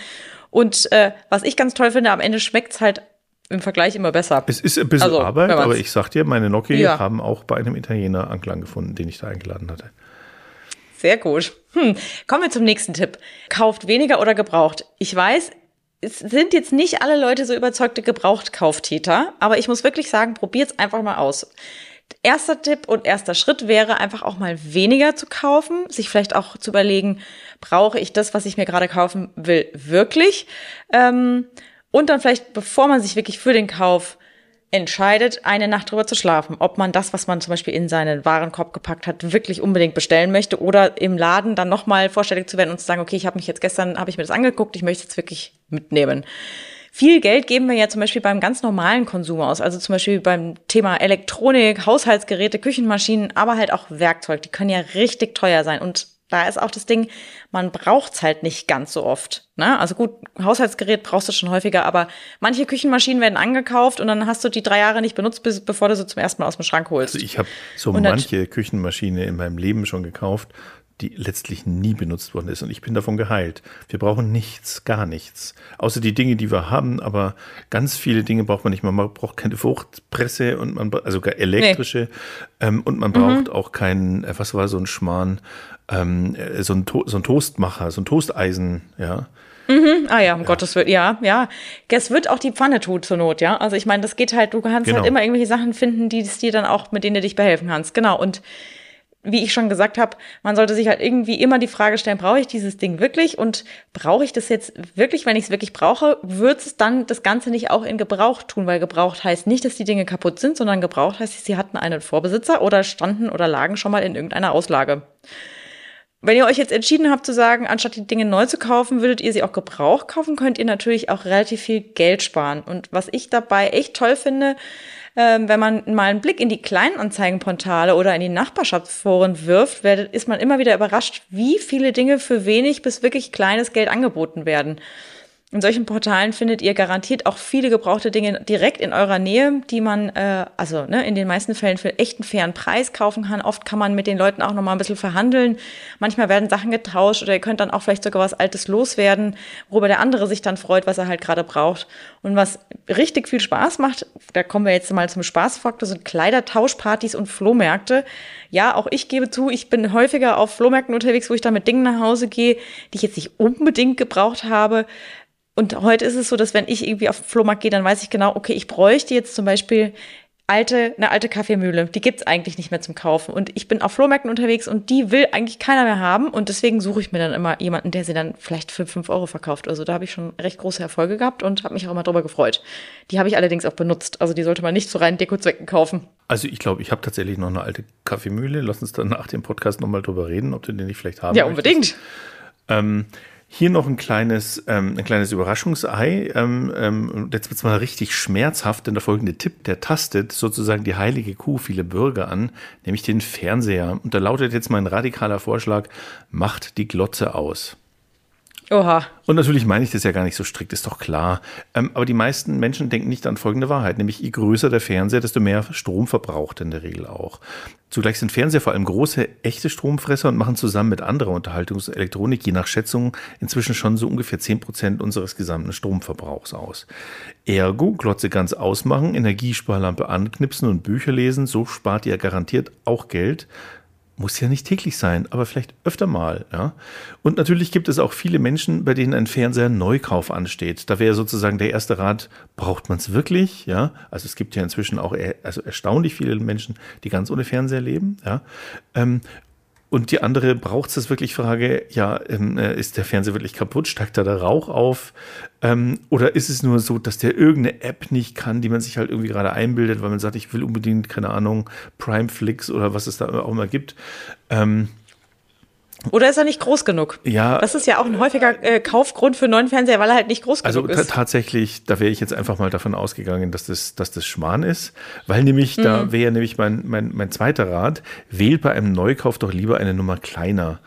Und äh, was ich ganz toll finde, am Ende schmeckt's halt im Vergleich immer besser. Es ist ein bisschen also, Arbeit, aber ich sag dir, meine Gnocchi ja. haben auch bei einem Italiener Anklang gefunden, den ich da eingeladen hatte. Sehr gut. Hm. Kommen wir zum nächsten Tipp. Kauft weniger oder gebraucht. Ich weiß, es sind jetzt nicht alle Leute so überzeugte Gebrauchtkauftäter, aber ich muss wirklich sagen, probiert's einfach mal aus. Erster Tipp und erster Schritt wäre einfach auch mal weniger zu kaufen, sich vielleicht auch zu überlegen, brauche ich das, was ich mir gerade kaufen will, wirklich? Ähm, und dann vielleicht, bevor man sich wirklich für den Kauf entscheidet, eine Nacht drüber zu schlafen, ob man das, was man zum Beispiel in seinen Warenkorb gepackt hat, wirklich unbedingt bestellen möchte oder im Laden dann nochmal vorstellig zu werden und zu sagen, okay, ich habe mich jetzt gestern, habe ich mir das angeguckt, ich möchte es wirklich mitnehmen. Viel Geld geben wir ja zum Beispiel beim ganz normalen Konsum aus, also zum Beispiel beim Thema Elektronik, Haushaltsgeräte, Küchenmaschinen, aber halt auch Werkzeug. Die können ja richtig teuer sein und da ist auch das Ding, man braucht's halt nicht ganz so oft. Ne? Also gut, Haushaltsgerät brauchst du schon häufiger, aber manche Küchenmaschinen werden angekauft und dann hast du die drei Jahre nicht benutzt, bis, bevor du sie zum ersten Mal aus dem Schrank holst. Also ich habe so und manche Küchenmaschine in meinem Leben schon gekauft, die letztlich nie benutzt worden ist. Und ich bin davon geheilt. Wir brauchen nichts, gar nichts. Außer die Dinge, die wir haben, aber ganz viele Dinge braucht man nicht. Man braucht keine Fruchtpresse und man also sogar elektrische. Nee. Ähm, und man braucht mhm. auch keinen, äh, was war so ein Schmarrn, ähm, äh, so, ein so ein Toastmacher, so ein Toasteisen, ja. Mhm. Ah ja, um ja. Gottes Willen, ja, ja. Es wird auch die Pfanne tut zur Not, ja. Also ich meine, das geht halt, du kannst halt genau. halt immer irgendwelche Sachen finden, die es dir dann auch, mit denen du dich behelfen kannst. Genau. Und wie ich schon gesagt habe, man sollte sich halt irgendwie immer die Frage stellen, brauche ich dieses Ding wirklich und brauche ich das jetzt wirklich, wenn ich es wirklich brauche, wird es dann das Ganze nicht auch in Gebrauch tun, weil gebraucht heißt nicht, dass die Dinge kaputt sind, sondern gebraucht heißt, sie hatten einen Vorbesitzer oder standen oder lagen schon mal in irgendeiner Auslage. Wenn ihr euch jetzt entschieden habt zu sagen, anstatt die Dinge neu zu kaufen, würdet ihr sie auch gebraucht kaufen, könnt ihr natürlich auch relativ viel Geld sparen. Und was ich dabei echt toll finde, ähm, wenn man mal einen Blick in die Kleinanzeigenportale oder in die Nachbarschaftsforen wirft, ist man immer wieder überrascht, wie viele Dinge für wenig bis wirklich kleines Geld angeboten werden. In solchen Portalen findet ihr garantiert auch viele gebrauchte Dinge direkt in eurer Nähe, die man, äh, also ne, in den meisten Fällen für echten fairen Preis kaufen kann. Oft kann man mit den Leuten auch noch mal ein bisschen verhandeln. Manchmal werden Sachen getauscht oder ihr könnt dann auch vielleicht sogar was Altes loswerden, worüber der andere sich dann freut, was er halt gerade braucht. Und was richtig viel Spaß macht, da kommen wir jetzt mal zum Spaßfaktor, sind Kleidertauschpartys und Flohmärkte. Ja, auch ich gebe zu, ich bin häufiger auf Flohmärkten unterwegs, wo ich dann mit Dingen nach Hause gehe, die ich jetzt nicht unbedingt gebraucht habe und heute ist es so, dass wenn ich irgendwie auf den Flohmarkt gehe, dann weiß ich genau, okay, ich bräuchte jetzt zum Beispiel alte, eine alte Kaffeemühle. Die gibt's eigentlich nicht mehr zum Kaufen. Und ich bin auf Flohmärkten unterwegs und die will eigentlich keiner mehr haben. Und deswegen suche ich mir dann immer jemanden, der sie dann vielleicht für fünf Euro verkauft. Also da habe ich schon recht große Erfolge gehabt und habe mich auch immer drüber gefreut. Die habe ich allerdings auch benutzt. Also die sollte man nicht zu reinen Dekozwecken kaufen. Also ich glaube, ich habe tatsächlich noch eine alte Kaffeemühle. Lass uns dann nach dem Podcast nochmal drüber reden, ob du den nicht vielleicht haben Ja, unbedingt. Ähm, hier noch ein kleines, ähm, ein kleines Überraschungsei. Ähm, ähm, jetzt wird's mal richtig schmerzhaft, denn der folgende Tipp, der tastet sozusagen die heilige Kuh viele Bürger an, nämlich den Fernseher. Und da lautet jetzt mein radikaler Vorschlag, macht die Glotze aus. Oha. Und natürlich meine ich das ja gar nicht so strikt, ist doch klar. Ähm, aber die meisten Menschen denken nicht an folgende Wahrheit, nämlich je größer der Fernseher, desto mehr Strom verbraucht er in der Regel auch. Zugleich sind Fernseher vor allem große, echte Stromfresser und machen zusammen mit anderer Unterhaltungselektronik je nach Schätzung inzwischen schon so ungefähr zehn Prozent unseres gesamten Stromverbrauchs aus. Ergo, Glotze ganz ausmachen, Energiesparlampe anknipsen und Bücher lesen, so spart ihr garantiert auch Geld muss ja nicht täglich sein, aber vielleicht öfter mal. Ja? Und natürlich gibt es auch viele Menschen, bei denen ein Fernseher Neukauf ansteht. Da wäre sozusagen der erste Rat, braucht man es wirklich? Ja? Also es gibt ja inzwischen auch er, also erstaunlich viele Menschen, die ganz ohne Fernseher leben. Ja? Ähm, und die andere braucht es wirklich Frage, ja, ähm, äh, ist der Fernseher wirklich kaputt? Steigt da der Rauch auf? Ähm, oder ist es nur so, dass der irgendeine App nicht kann, die man sich halt irgendwie gerade einbildet, weil man sagt, ich will unbedingt, keine Ahnung, Primeflix oder was es da auch immer gibt. Ähm, oder ist er nicht groß genug? Ja. Das ist ja auch ein häufiger äh, Kaufgrund für einen neuen Fernseher, weil er halt nicht groß also genug ist. Also tatsächlich, da wäre ich jetzt einfach mal davon ausgegangen, dass das, dass das Schmarrn ist, weil nämlich, mhm. da wäre nämlich mein, mein, mein zweiter Rat, wählt bei einem Neukauf doch lieber eine Nummer kleiner.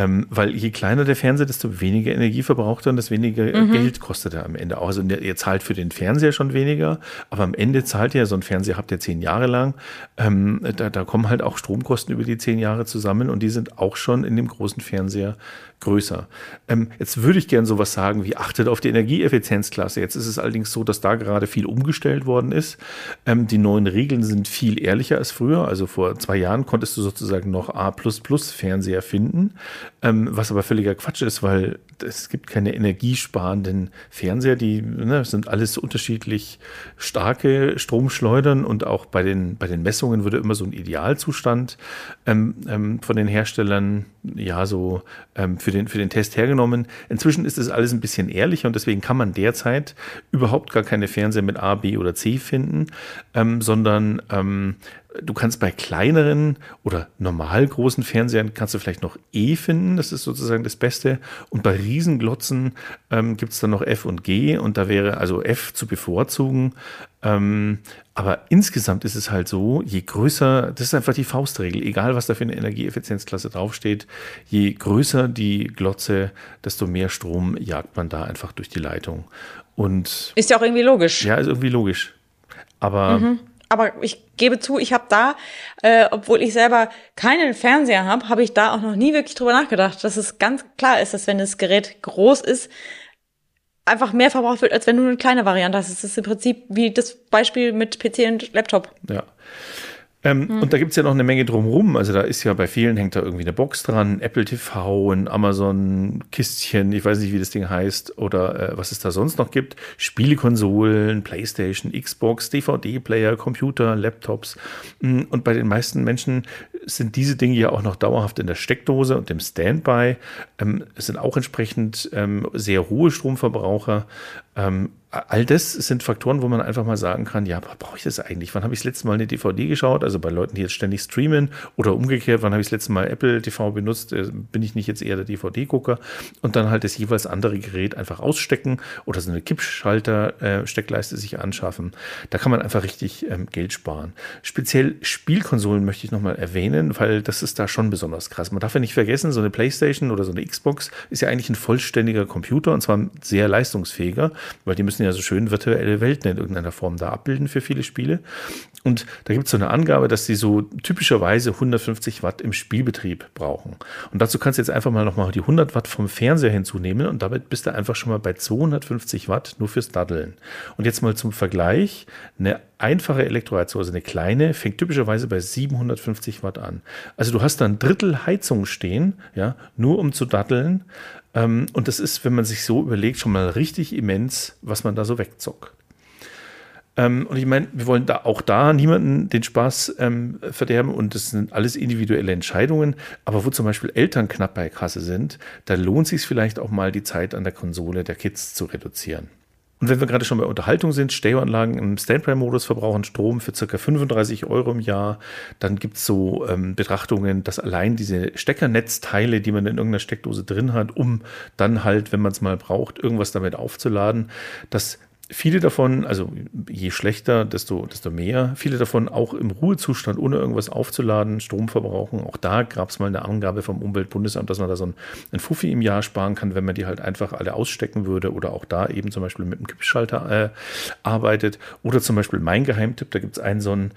Ähm, weil je kleiner der Fernseher, desto weniger Energie verbraucht er und desto weniger mhm. Geld kostet er am Ende auch. Also ihr zahlt für den Fernseher schon weniger, aber am Ende zahlt ihr so ein Fernseher, habt ihr zehn Jahre lang. Ähm, da, da kommen halt auch Stromkosten über die zehn Jahre zusammen und die sind auch schon in dem großen Fernseher größer. Ähm, jetzt würde ich gern sowas sagen wie achtet auf die Energieeffizienzklasse. Jetzt ist es allerdings so, dass da gerade viel umgestellt worden ist. Ähm, die neuen Regeln sind viel ehrlicher als früher. Also vor zwei Jahren konntest du sozusagen noch A Fernseher finden, ähm, was aber völliger Quatsch ist, weil es gibt keine energiesparenden Fernseher, die ne, sind alles unterschiedlich starke Stromschleudern und auch bei den, bei den Messungen wurde immer so ein Idealzustand ähm, ähm, von den Herstellern ja so ähm, für, den, für den Test hergenommen. Inzwischen ist es alles ein bisschen ehrlicher und deswegen kann man derzeit überhaupt gar keine Fernseher mit A, B oder C finden, ähm, sondern ähm, Du kannst bei kleineren oder normal großen Fernsehern kannst du vielleicht noch E finden, das ist sozusagen das Beste. Und bei Riesenglotzen ähm, gibt es dann noch F und G und da wäre also F zu bevorzugen. Ähm, aber insgesamt ist es halt so, je größer, das ist einfach die Faustregel, egal was da für eine Energieeffizienzklasse draufsteht, je größer die Glotze, desto mehr Strom jagt man da einfach durch die Leitung. Und ist ja auch irgendwie logisch. Ja, ist irgendwie logisch. Aber mhm aber ich gebe zu, ich habe da, äh, obwohl ich selber keinen Fernseher habe, habe ich da auch noch nie wirklich drüber nachgedacht, dass es ganz klar ist, dass wenn das Gerät groß ist, einfach mehr verbraucht wird, als wenn du eine kleine Variante hast. Es ist im Prinzip wie das Beispiel mit PC und Laptop. Ja. Ähm, hm. Und da gibt es ja noch eine Menge drumherum. Also da ist ja bei vielen hängt da irgendwie eine Box dran, Apple TV, ein Amazon-Kistchen, ich weiß nicht, wie das Ding heißt, oder äh, was es da sonst noch gibt. Spielekonsolen, Playstation, Xbox, DVD-Player, Computer, Laptops. Mm, und bei den meisten Menschen sind diese Dinge ja auch noch dauerhaft in der Steckdose und im Standby. Ähm, es sind auch entsprechend ähm, sehr hohe Stromverbraucher. Ähm, all das sind Faktoren, wo man einfach mal sagen kann, ja, brauche ich das eigentlich? Wann habe ich das letzte Mal eine DVD geschaut? Also bei Leuten, die jetzt ständig streamen oder umgekehrt, wann habe ich das letzte Mal Apple TV benutzt? Äh, bin ich nicht jetzt eher der DVD-Gucker? Und dann halt das jeweils andere Gerät einfach ausstecken oder so eine Kippschalter-Steckleiste sich anschaffen. Da kann man einfach richtig ähm, Geld sparen. Speziell Spielkonsolen möchte ich nochmal erwähnen, weil das ist da schon besonders krass. Man darf ja nicht vergessen, so eine Playstation oder so eine Xbox ist ja eigentlich ein vollständiger Computer und zwar sehr leistungsfähiger, weil die müssen ja so schön virtuelle Welten in irgendeiner Form da abbilden für viele Spiele. Und da gibt es so eine Angabe, dass sie so typischerweise 150 Watt im Spielbetrieb brauchen. Und dazu kannst du jetzt einfach mal nochmal die 100 Watt vom Fernseher hinzunehmen und damit bist du einfach schon mal bei 250 Watt nur fürs Daddeln. Und jetzt mal zum Vergleich, eine einfache Elektroheizung, also eine kleine, fängt typischerweise bei 750 Watt an. Also du hast da ein Drittel Heizung stehen, ja, nur um zu daddeln. Ähm, und das ist, wenn man sich so überlegt, schon mal richtig immens, was man da so wegzockt. Ähm, und ich meine, wir wollen da auch da niemanden den Spaß ähm, verderben und das sind alles individuelle Entscheidungen. Aber wo zum Beispiel Eltern knapp bei Kasse sind, da lohnt sich vielleicht auch mal die Zeit an der Konsole der Kids zu reduzieren. Und wenn wir gerade schon bei Unterhaltung sind, Stereoanlagen im Standby-Modus verbrauchen Strom für ca. 35 Euro im Jahr. Dann gibt es so ähm, Betrachtungen, dass allein diese Steckernetzteile, die man in irgendeiner Steckdose drin hat, um dann halt, wenn man es mal braucht, irgendwas damit aufzuladen, dass viele davon, also je schlechter, desto, desto mehr, viele davon auch im Ruhezustand, ohne irgendwas aufzuladen, Strom verbrauchen. Auch da gab es mal eine Angabe vom Umweltbundesamt, dass man da so ein, ein Fuffi im Jahr sparen kann, wenn man die halt einfach alle ausstecken würde oder auch da eben zum Beispiel mit einem Kippschalter äh, arbeitet. Oder zum Beispiel mein Geheimtipp, da gibt es einen so einen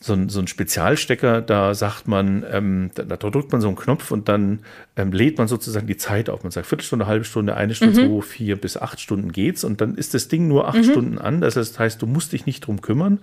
so ein, so ein Spezialstecker, da sagt man, ähm, da, da, drückt man so einen Knopf und dann ähm, lädt man sozusagen die Zeit auf. Man sagt Viertelstunde, halbe Stunde, eine Stunde, mhm. zwei, vier bis acht Stunden geht's und dann ist das Ding nur acht mhm. Stunden an. Das heißt, du musst dich nicht drum kümmern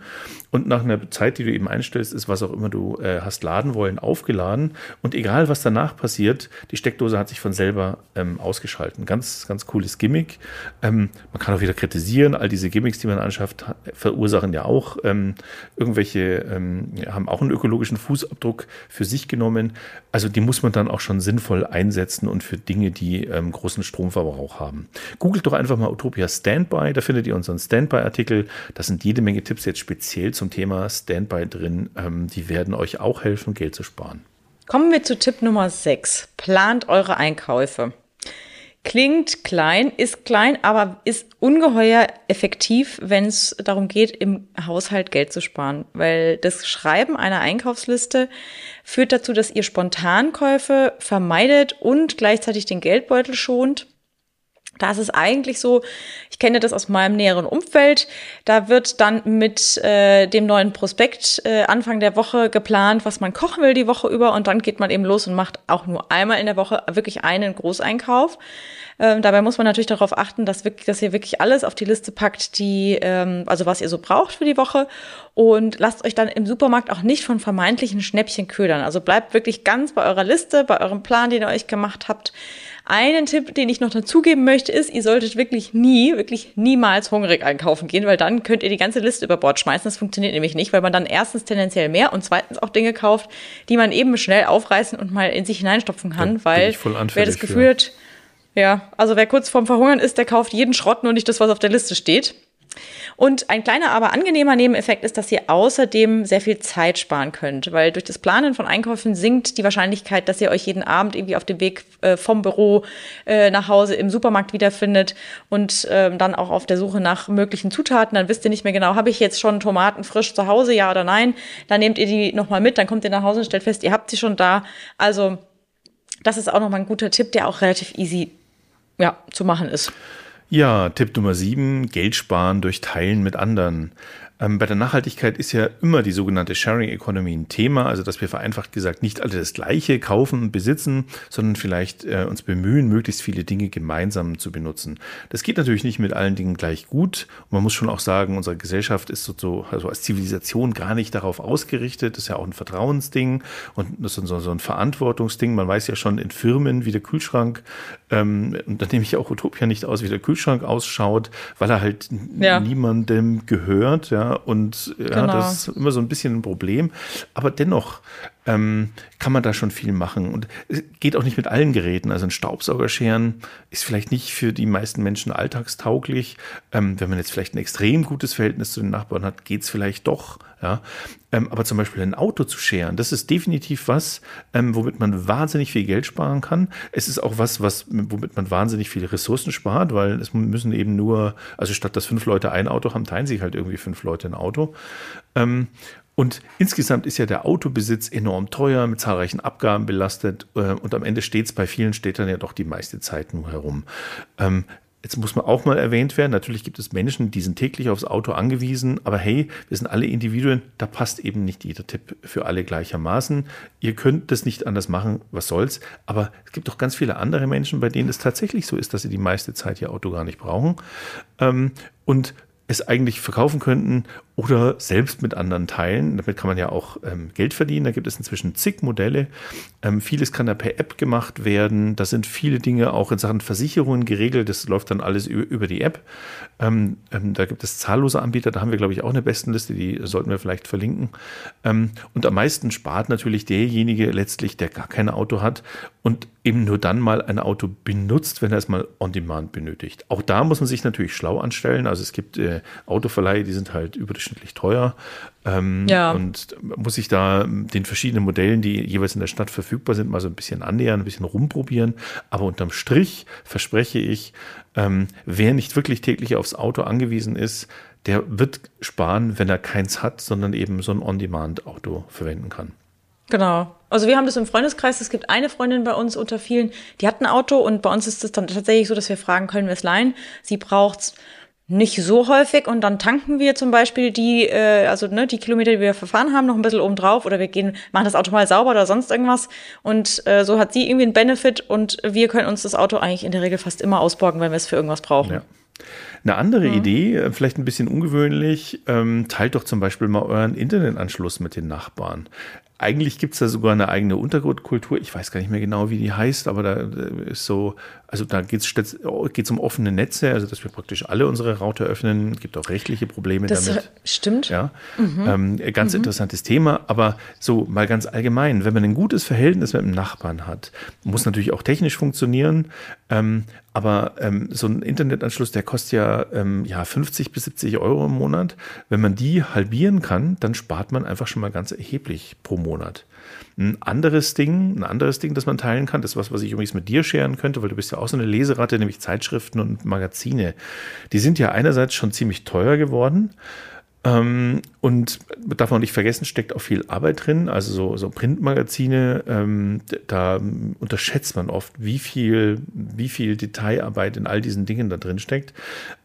und nach einer Zeit, die du eben einstellst, ist was auch immer du äh, hast laden wollen, aufgeladen und egal was danach passiert, die Steckdose hat sich von selber ähm, ausgeschalten. Ganz, ganz cooles Gimmick. Ähm, man kann auch wieder kritisieren, all diese Gimmicks, die man anschafft, verursachen ja auch ähm, irgendwelche ähm, haben auch einen ökologischen Fußabdruck für sich genommen. Also die muss man dann auch schon sinnvoll einsetzen und für Dinge, die ähm, großen Stromverbrauch haben. Googelt doch einfach mal Utopia Standby, da findet ihr unseren Standby-Artikel. Da sind jede Menge Tipps jetzt speziell zum Thema Standby drin. Ähm, die werden euch auch helfen, Geld zu sparen. Kommen wir zu Tipp Nummer 6. Plant eure Einkäufe. Klingt klein, ist klein, aber ist ungeheuer effektiv, wenn es darum geht, im Haushalt Geld zu sparen. Weil das Schreiben einer Einkaufsliste führt dazu, dass ihr Spontankäufe vermeidet und gleichzeitig den Geldbeutel schont. Da ist es eigentlich so, ich kenne das aus meinem näheren Umfeld, da wird dann mit äh, dem neuen Prospekt äh, Anfang der Woche geplant, was man kochen will die Woche über und dann geht man eben los und macht auch nur einmal in der Woche wirklich einen Großeinkauf. Ähm, dabei muss man natürlich darauf achten, dass, wirklich, dass ihr wirklich alles auf die Liste packt, die, ähm, also was ihr so braucht für die Woche. Und lasst euch dann im Supermarkt auch nicht von vermeintlichen Schnäppchen ködern. Also bleibt wirklich ganz bei eurer Liste, bei eurem Plan, den ihr euch gemacht habt. Einen Tipp, den ich noch dazugeben möchte, ist, ihr solltet wirklich nie, wirklich niemals hungrig einkaufen gehen, weil dann könnt ihr die ganze Liste über Bord schmeißen. Das funktioniert nämlich nicht, weil man dann erstens tendenziell mehr und zweitens auch Dinge kauft, die man eben schnell aufreißen und mal in sich hineinstopfen kann, da weil wer das Gefühl hat, ja, also wer kurz vorm Verhungern ist, der kauft jeden Schrott, nur nicht das, was auf der Liste steht. Und ein kleiner, aber angenehmer Nebeneffekt ist, dass ihr außerdem sehr viel Zeit sparen könnt, weil durch das Planen von Einkäufen sinkt die Wahrscheinlichkeit, dass ihr euch jeden Abend irgendwie auf dem Weg äh, vom Büro äh, nach Hause im Supermarkt wiederfindet und äh, dann auch auf der Suche nach möglichen Zutaten. Dann wisst ihr nicht mehr genau, habe ich jetzt schon Tomaten frisch zu Hause, ja oder nein. Dann nehmt ihr die nochmal mit, dann kommt ihr nach Hause und stellt fest, ihr habt sie schon da. Also das ist auch nochmal ein guter Tipp, der auch relativ easy ja, zu machen ist. Ja, Tipp Nummer sieben, Geld sparen durch Teilen mit anderen. Ähm, bei der Nachhaltigkeit ist ja immer die sogenannte Sharing Economy ein Thema, also dass wir vereinfacht gesagt nicht alle das Gleiche kaufen und besitzen, sondern vielleicht äh, uns bemühen, möglichst viele Dinge gemeinsam zu benutzen. Das geht natürlich nicht mit allen Dingen gleich gut. Und man muss schon auch sagen, unsere Gesellschaft ist so, so also als Zivilisation gar nicht darauf ausgerichtet. Das ist ja auch ein Vertrauensding und das ist so, so ein Verantwortungsding. Man weiß ja schon in Firmen, wie der Kühlschrank, ähm, und da nehme ich auch Utopia nicht aus, wie der Kühlschrank ausschaut, weil er halt ja. niemandem gehört, ja, und ja, genau. das ist immer so ein bisschen ein Problem. Aber dennoch ähm, kann man da schon viel machen. Und es geht auch nicht mit allen Geräten. Also ein Staubsaugerscheren ist vielleicht nicht für die meisten Menschen alltagstauglich. Ähm, wenn man jetzt vielleicht ein extrem gutes Verhältnis zu den Nachbarn hat, geht es vielleicht doch. Ja? Ähm, aber zum Beispiel ein Auto zu scheren, das ist definitiv was, ähm, womit man wahnsinnig viel Geld sparen kann. Es ist auch was, was, womit man wahnsinnig viele Ressourcen spart, weil es müssen eben nur, also statt dass fünf Leute ein Auto haben, teilen sich halt irgendwie fünf Leute ein Auto. Und insgesamt ist ja der Autobesitz enorm teuer, mit zahlreichen Abgaben belastet äh, und am Ende steht es bei vielen Städtern ja doch die meiste Zeit nur herum. Ähm, Jetzt muss man auch mal erwähnt werden, natürlich gibt es Menschen, die sind täglich aufs Auto angewiesen, aber hey, wir sind alle Individuen, da passt eben nicht jeder Tipp für alle gleichermaßen. Ihr könnt das nicht anders machen, was soll's, aber es gibt doch ganz viele andere Menschen, bei denen es tatsächlich so ist, dass sie die meiste Zeit ihr Auto gar nicht brauchen. Ähm, und es eigentlich verkaufen könnten oder selbst mit anderen teilen. Damit kann man ja auch ähm, Geld verdienen. Da gibt es inzwischen zig Modelle. Ähm, vieles kann da per App gemacht werden. Da sind viele Dinge auch in Sachen Versicherungen geregelt. Das läuft dann alles über, über die App. Ähm, ähm da gibt es zahllose Anbieter. Da haben wir, glaube ich, auch eine Bestenliste. Die sollten wir vielleicht verlinken. Ähm, und am meisten spart natürlich derjenige letztlich, der gar kein Auto hat und eben nur dann mal ein Auto benutzt, wenn er es mal on demand benötigt. Auch da muss man sich natürlich schlau anstellen. Also es gibt äh, Autoverleihe, die sind halt überdurchschnittlich teuer. Ähm, ja. Und muss sich da den verschiedenen Modellen, die jeweils in der Stadt verfügbar sind, mal so ein bisschen annähern, ein bisschen rumprobieren. Aber unterm Strich verspreche ich, ähm, wer nicht wirklich täglich aufs Auto angewiesen ist, der wird sparen, wenn er keins hat, sondern eben so ein On-Demand-Auto verwenden kann. Genau. Also wir haben das im Freundeskreis. Es gibt eine Freundin bei uns unter vielen, die hat ein Auto und bei uns ist es dann tatsächlich so, dass wir fragen, können wir es leihen? Sie braucht's nicht so häufig und dann tanken wir zum Beispiel die, äh, also ne, die Kilometer, die wir verfahren haben, noch ein bisschen oben drauf oder wir gehen, machen das Auto mal sauber oder sonst irgendwas und äh, so hat sie irgendwie einen Benefit und wir können uns das Auto eigentlich in der Regel fast immer ausborgen, wenn wir es für irgendwas brauchen. Ja. Eine andere mhm. Idee, äh, vielleicht ein bisschen ungewöhnlich, ähm, teilt doch zum Beispiel mal euren Internetanschluss mit den Nachbarn. Eigentlich gibt es da sogar eine eigene Untergrundkultur. Ich weiß gar nicht mehr genau, wie die heißt, aber da ist so, also da geht es um offene Netze, also dass wir praktisch alle unsere Router öffnen. Es gibt auch rechtliche Probleme das damit. Stimmt. Ja, mhm. ähm, ganz mhm. interessantes Thema. Aber so mal ganz allgemein, wenn man ein gutes Verhältnis mit dem Nachbarn hat, muss natürlich auch technisch funktionieren. Ähm, aber ähm, so ein Internetanschluss, der kostet ja, ähm, ja 50 bis 70 Euro im Monat. Wenn man die halbieren kann, dann spart man einfach schon mal ganz erheblich pro Monat. Ein anderes Ding, ein anderes Ding, das man teilen kann, das ist was, was ich übrigens mit dir scheren könnte, weil du bist ja auch so eine Leseratte, nämlich Zeitschriften und Magazine. Die sind ja einerseits schon ziemlich teuer geworden. Ähm, und darf man nicht vergessen, steckt auch viel Arbeit drin. Also so, so Printmagazine, ähm, da unterschätzt man oft, wie viel, wie viel Detailarbeit in all diesen Dingen da drin steckt.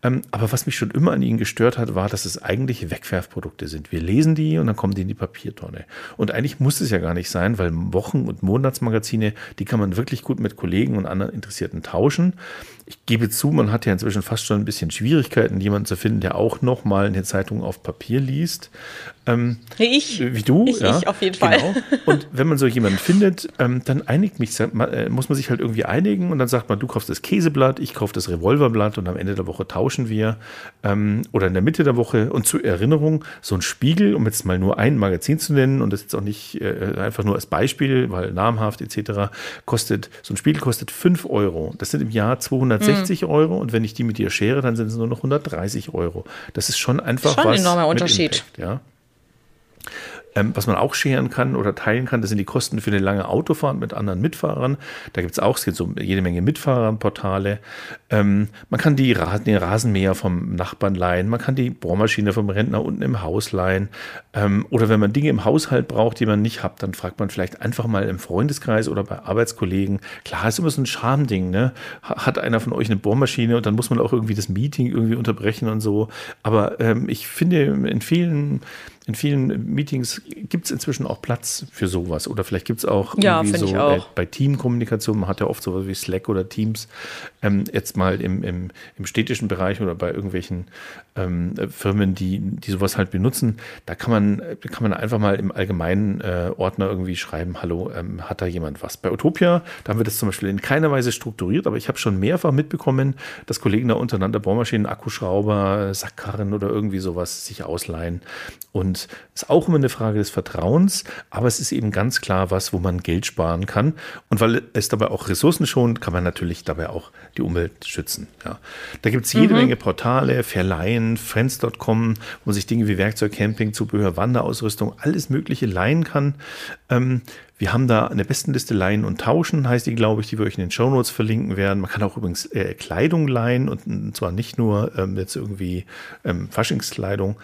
Ähm, aber was mich schon immer an ihnen gestört hat, war, dass es eigentlich Wegwerfprodukte sind. Wir lesen die und dann kommen die in die Papiertonne. Und eigentlich muss es ja gar nicht sein, weil Wochen- und Monatsmagazine, die kann man wirklich gut mit Kollegen und anderen Interessierten tauschen. Ich gebe zu, man hat ja inzwischen fast schon ein bisschen Schwierigkeiten, jemanden zu finden, der auch noch mal eine Zeitung auf Papier liest. Ähm, ich. Wie du. Ich, ja, ich auf jeden Fall. Genau. Und wenn man so jemanden findet, ähm, dann einigt mich, äh, muss man sich halt irgendwie einigen und dann sagt man, du kaufst das Käseblatt, ich kaufe das Revolverblatt und am Ende der Woche tauschen wir. Ähm, oder in der Mitte der Woche. Und zur Erinnerung, so ein Spiegel, um jetzt mal nur ein Magazin zu nennen und das jetzt auch nicht äh, einfach nur als Beispiel, weil namhaft etc., kostet, so ein Spiegel kostet 5 Euro. Das sind im Jahr 260 mhm. Euro und wenn ich die mit dir schere, dann sind es nur noch 130 Euro. Das ist schon einfach schon was. Schon ein enormer Unterschied. Impact, ja. Ähm, was man auch scheren kann oder teilen kann, das sind die Kosten für eine lange Autofahrt mit anderen Mitfahrern. Da gibt es auch es gibt so jede Menge Mitfahrerportale. Ähm, man kann die, den Rasenmäher vom Nachbarn leihen, man kann die Bohrmaschine vom Rentner unten im Haus leihen. Ähm, oder wenn man Dinge im Haushalt braucht, die man nicht hat, dann fragt man vielleicht einfach mal im Freundeskreis oder bei Arbeitskollegen. Klar, ist immer so ein Schamding, ne? Hat einer von euch eine Bohrmaschine und dann muss man auch irgendwie das Meeting irgendwie unterbrechen und so. Aber ähm, ich finde, in vielen in vielen Meetings gibt es inzwischen auch Platz für sowas. Oder vielleicht gibt es auch ja, irgendwie so bei, bei, Teamkommunikation, man hat ja oft sowas wie Slack oder Teams, ähm, jetzt mal im, im, im, städtischen Bereich oder bei irgendwelchen ähm, Firmen, die, die sowas halt benutzen, da kann man, kann man einfach mal im allgemeinen äh, Ordner irgendwie schreiben, hallo, ähm, hat da jemand was? Bei Utopia, da haben wir das zum Beispiel in keiner Weise strukturiert, aber ich habe schon mehrfach mitbekommen, dass Kollegen da untereinander Bohrmaschinen, Akkuschrauber, Sackkarren oder irgendwie sowas sich ausleihen. Und ist auch immer eine Frage des Vertrauens, aber es ist eben ganz klar was, wo man Geld sparen kann. Und weil es dabei auch Ressourcen schont, kann man natürlich dabei auch die Umwelt schützen. Ja. Da gibt es jede mhm. Menge Portale, Verleihen, Friends.com, wo man sich Dinge wie Werkzeug, Camping, Zubehör, Wanderausrüstung, alles Mögliche leihen kann. Ähm, wir haben da eine Bestenliste leihen und tauschen, heißt die, glaube ich, die wir euch in den Shownotes verlinken werden. Man kann auch übrigens äh, Kleidung leihen und zwar nicht nur ähm, jetzt irgendwie ähm, Faschingskleidung.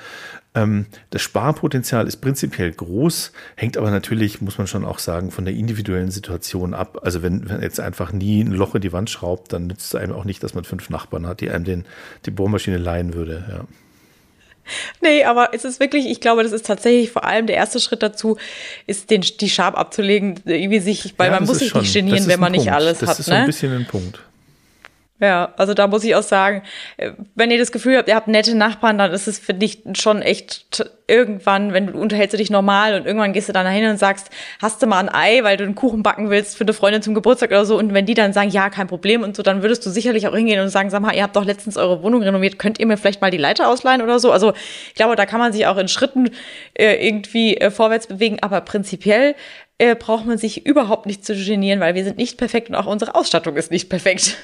Ähm, das Sparpotenzial ist prinzipiell groß, hängt aber natürlich, muss man schon auch sagen, von der individuellen Situation ab. Also wenn, wenn jetzt einfach nie ein Loch in die Wand schraubt, dann nützt es einem auch nicht, dass man fünf Nachbarn hat, die einem den, die Bohrmaschine leihen würde. Ja. Nee, aber es ist wirklich, ich glaube, das ist tatsächlich vor allem der erste Schritt dazu, ist den, die Schab abzulegen, irgendwie sich, weil ja, man muss sich schon, nicht genieren, wenn man Punkt. nicht alles das hat. Das ist ne? so ein bisschen ein Punkt. Ja, also da muss ich auch sagen, äh, wenn ihr das Gefühl habt, ihr habt nette Nachbarn, dann ist es für dich schon echt irgendwann, wenn du unterhältst du dich normal und irgendwann gehst du dann dahin und sagst, hast du mal ein Ei, weil du einen Kuchen backen willst für eine Freundin zum Geburtstag oder so und wenn die dann sagen, ja, kein Problem und so, dann würdest du sicherlich auch hingehen und sagen, sag mal, ihr habt doch letztens eure Wohnung renoviert, könnt ihr mir vielleicht mal die Leiter ausleihen oder so? Also ich glaube, da kann man sich auch in Schritten äh, irgendwie äh, vorwärts bewegen, aber prinzipiell äh, braucht man sich überhaupt nicht zu genieren, weil wir sind nicht perfekt und auch unsere Ausstattung ist nicht perfekt.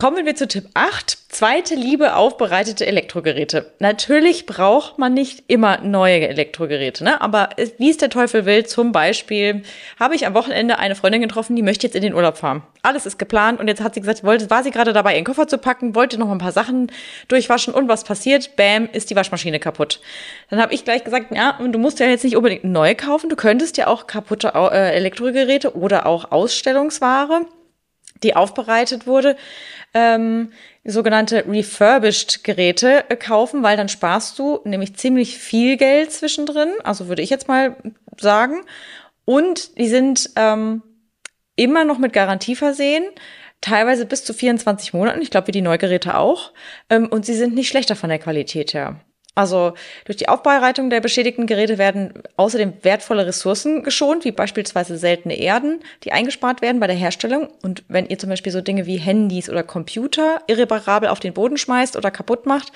Kommen wir zu Tipp 8. Zweite Liebe aufbereitete Elektrogeräte. Natürlich braucht man nicht immer neue Elektrogeräte, ne? aber wie es der Teufel will, zum Beispiel habe ich am Wochenende eine Freundin getroffen, die möchte jetzt in den Urlaub fahren. Alles ist geplant und jetzt hat sie gesagt, wollte, war sie gerade dabei, ihren Koffer zu packen, wollte noch ein paar Sachen durchwaschen und was passiert? Bam, ist die Waschmaschine kaputt. Dann habe ich gleich gesagt, ja, du musst ja jetzt nicht unbedingt neu kaufen, du könntest ja auch kaputte äh, Elektrogeräte oder auch Ausstellungsware die aufbereitet wurde, ähm, sogenannte refurbished Geräte äh, kaufen, weil dann sparst du nämlich ziemlich viel Geld zwischendrin, also würde ich jetzt mal sagen. Und die sind ähm, immer noch mit Garantie versehen, teilweise bis zu 24 Monaten, ich glaube wie die Neugeräte auch. Ähm, und sie sind nicht schlechter von der Qualität her. Also durch die Aufbereitung der beschädigten Geräte werden außerdem wertvolle Ressourcen geschont, wie beispielsweise seltene Erden, die eingespart werden bei der Herstellung. Und wenn ihr zum Beispiel so Dinge wie Handys oder Computer irreparabel auf den Boden schmeißt oder kaputt macht,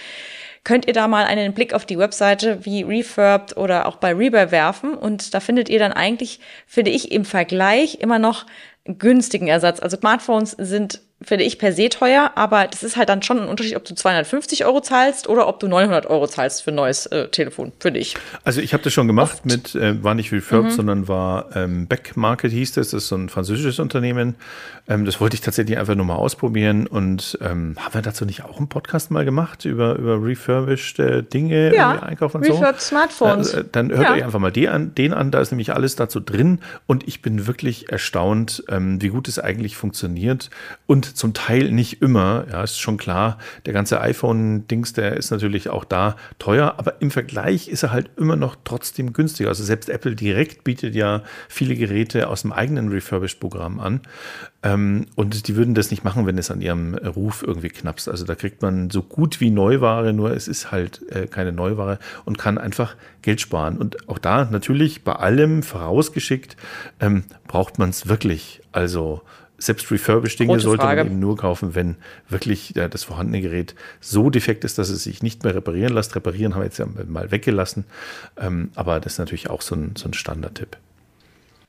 könnt ihr da mal einen Blick auf die Webseite wie Refurbed oder auch bei Rebuy werfen. Und da findet ihr dann eigentlich, finde ich, im Vergleich immer noch günstigen Ersatz. Also Smartphones sind finde ich per se teuer, aber das ist halt dann schon ein Unterschied, ob du 250 Euro zahlst oder ob du 900 Euro zahlst für ein neues äh, Telefon, finde ich. Also ich habe das schon gemacht Oft. mit, äh, war nicht Refurb, mhm. sondern war ähm, Back Market hieß das, das ist so ein französisches Unternehmen. Ähm, das wollte ich tatsächlich einfach nur mal ausprobieren und ähm, haben wir dazu nicht auch einen Podcast mal gemacht über, über refurbished äh, Dinge, ja, Einkauf und Refurbed so? Smartphones. Äh, dann hört ja. euch einfach mal den an, den an, da ist nämlich alles dazu drin und ich bin wirklich erstaunt, ähm, wie gut es eigentlich funktioniert und zum Teil nicht immer. Ja, ist schon klar. Der ganze iPhone-Dings, der ist natürlich auch da teuer, aber im Vergleich ist er halt immer noch trotzdem günstiger. Also selbst Apple direkt bietet ja viele Geräte aus dem eigenen Refurbished-Programm an. Ähm, und die würden das nicht machen, wenn es an ihrem Ruf irgendwie knappst. Also da kriegt man so gut wie Neuware, nur es ist halt äh, keine Neuware und kann einfach Geld sparen. Und auch da natürlich bei allem vorausgeschickt, ähm, braucht man es wirklich. Also selbst refurbished Dinge sollte Frage. man eben nur kaufen, wenn wirklich ja, das vorhandene Gerät so defekt ist, dass es sich nicht mehr reparieren lässt. Reparieren haben wir jetzt ja mal weggelassen. Ähm, aber das ist natürlich auch so ein, so ein Standardtipp.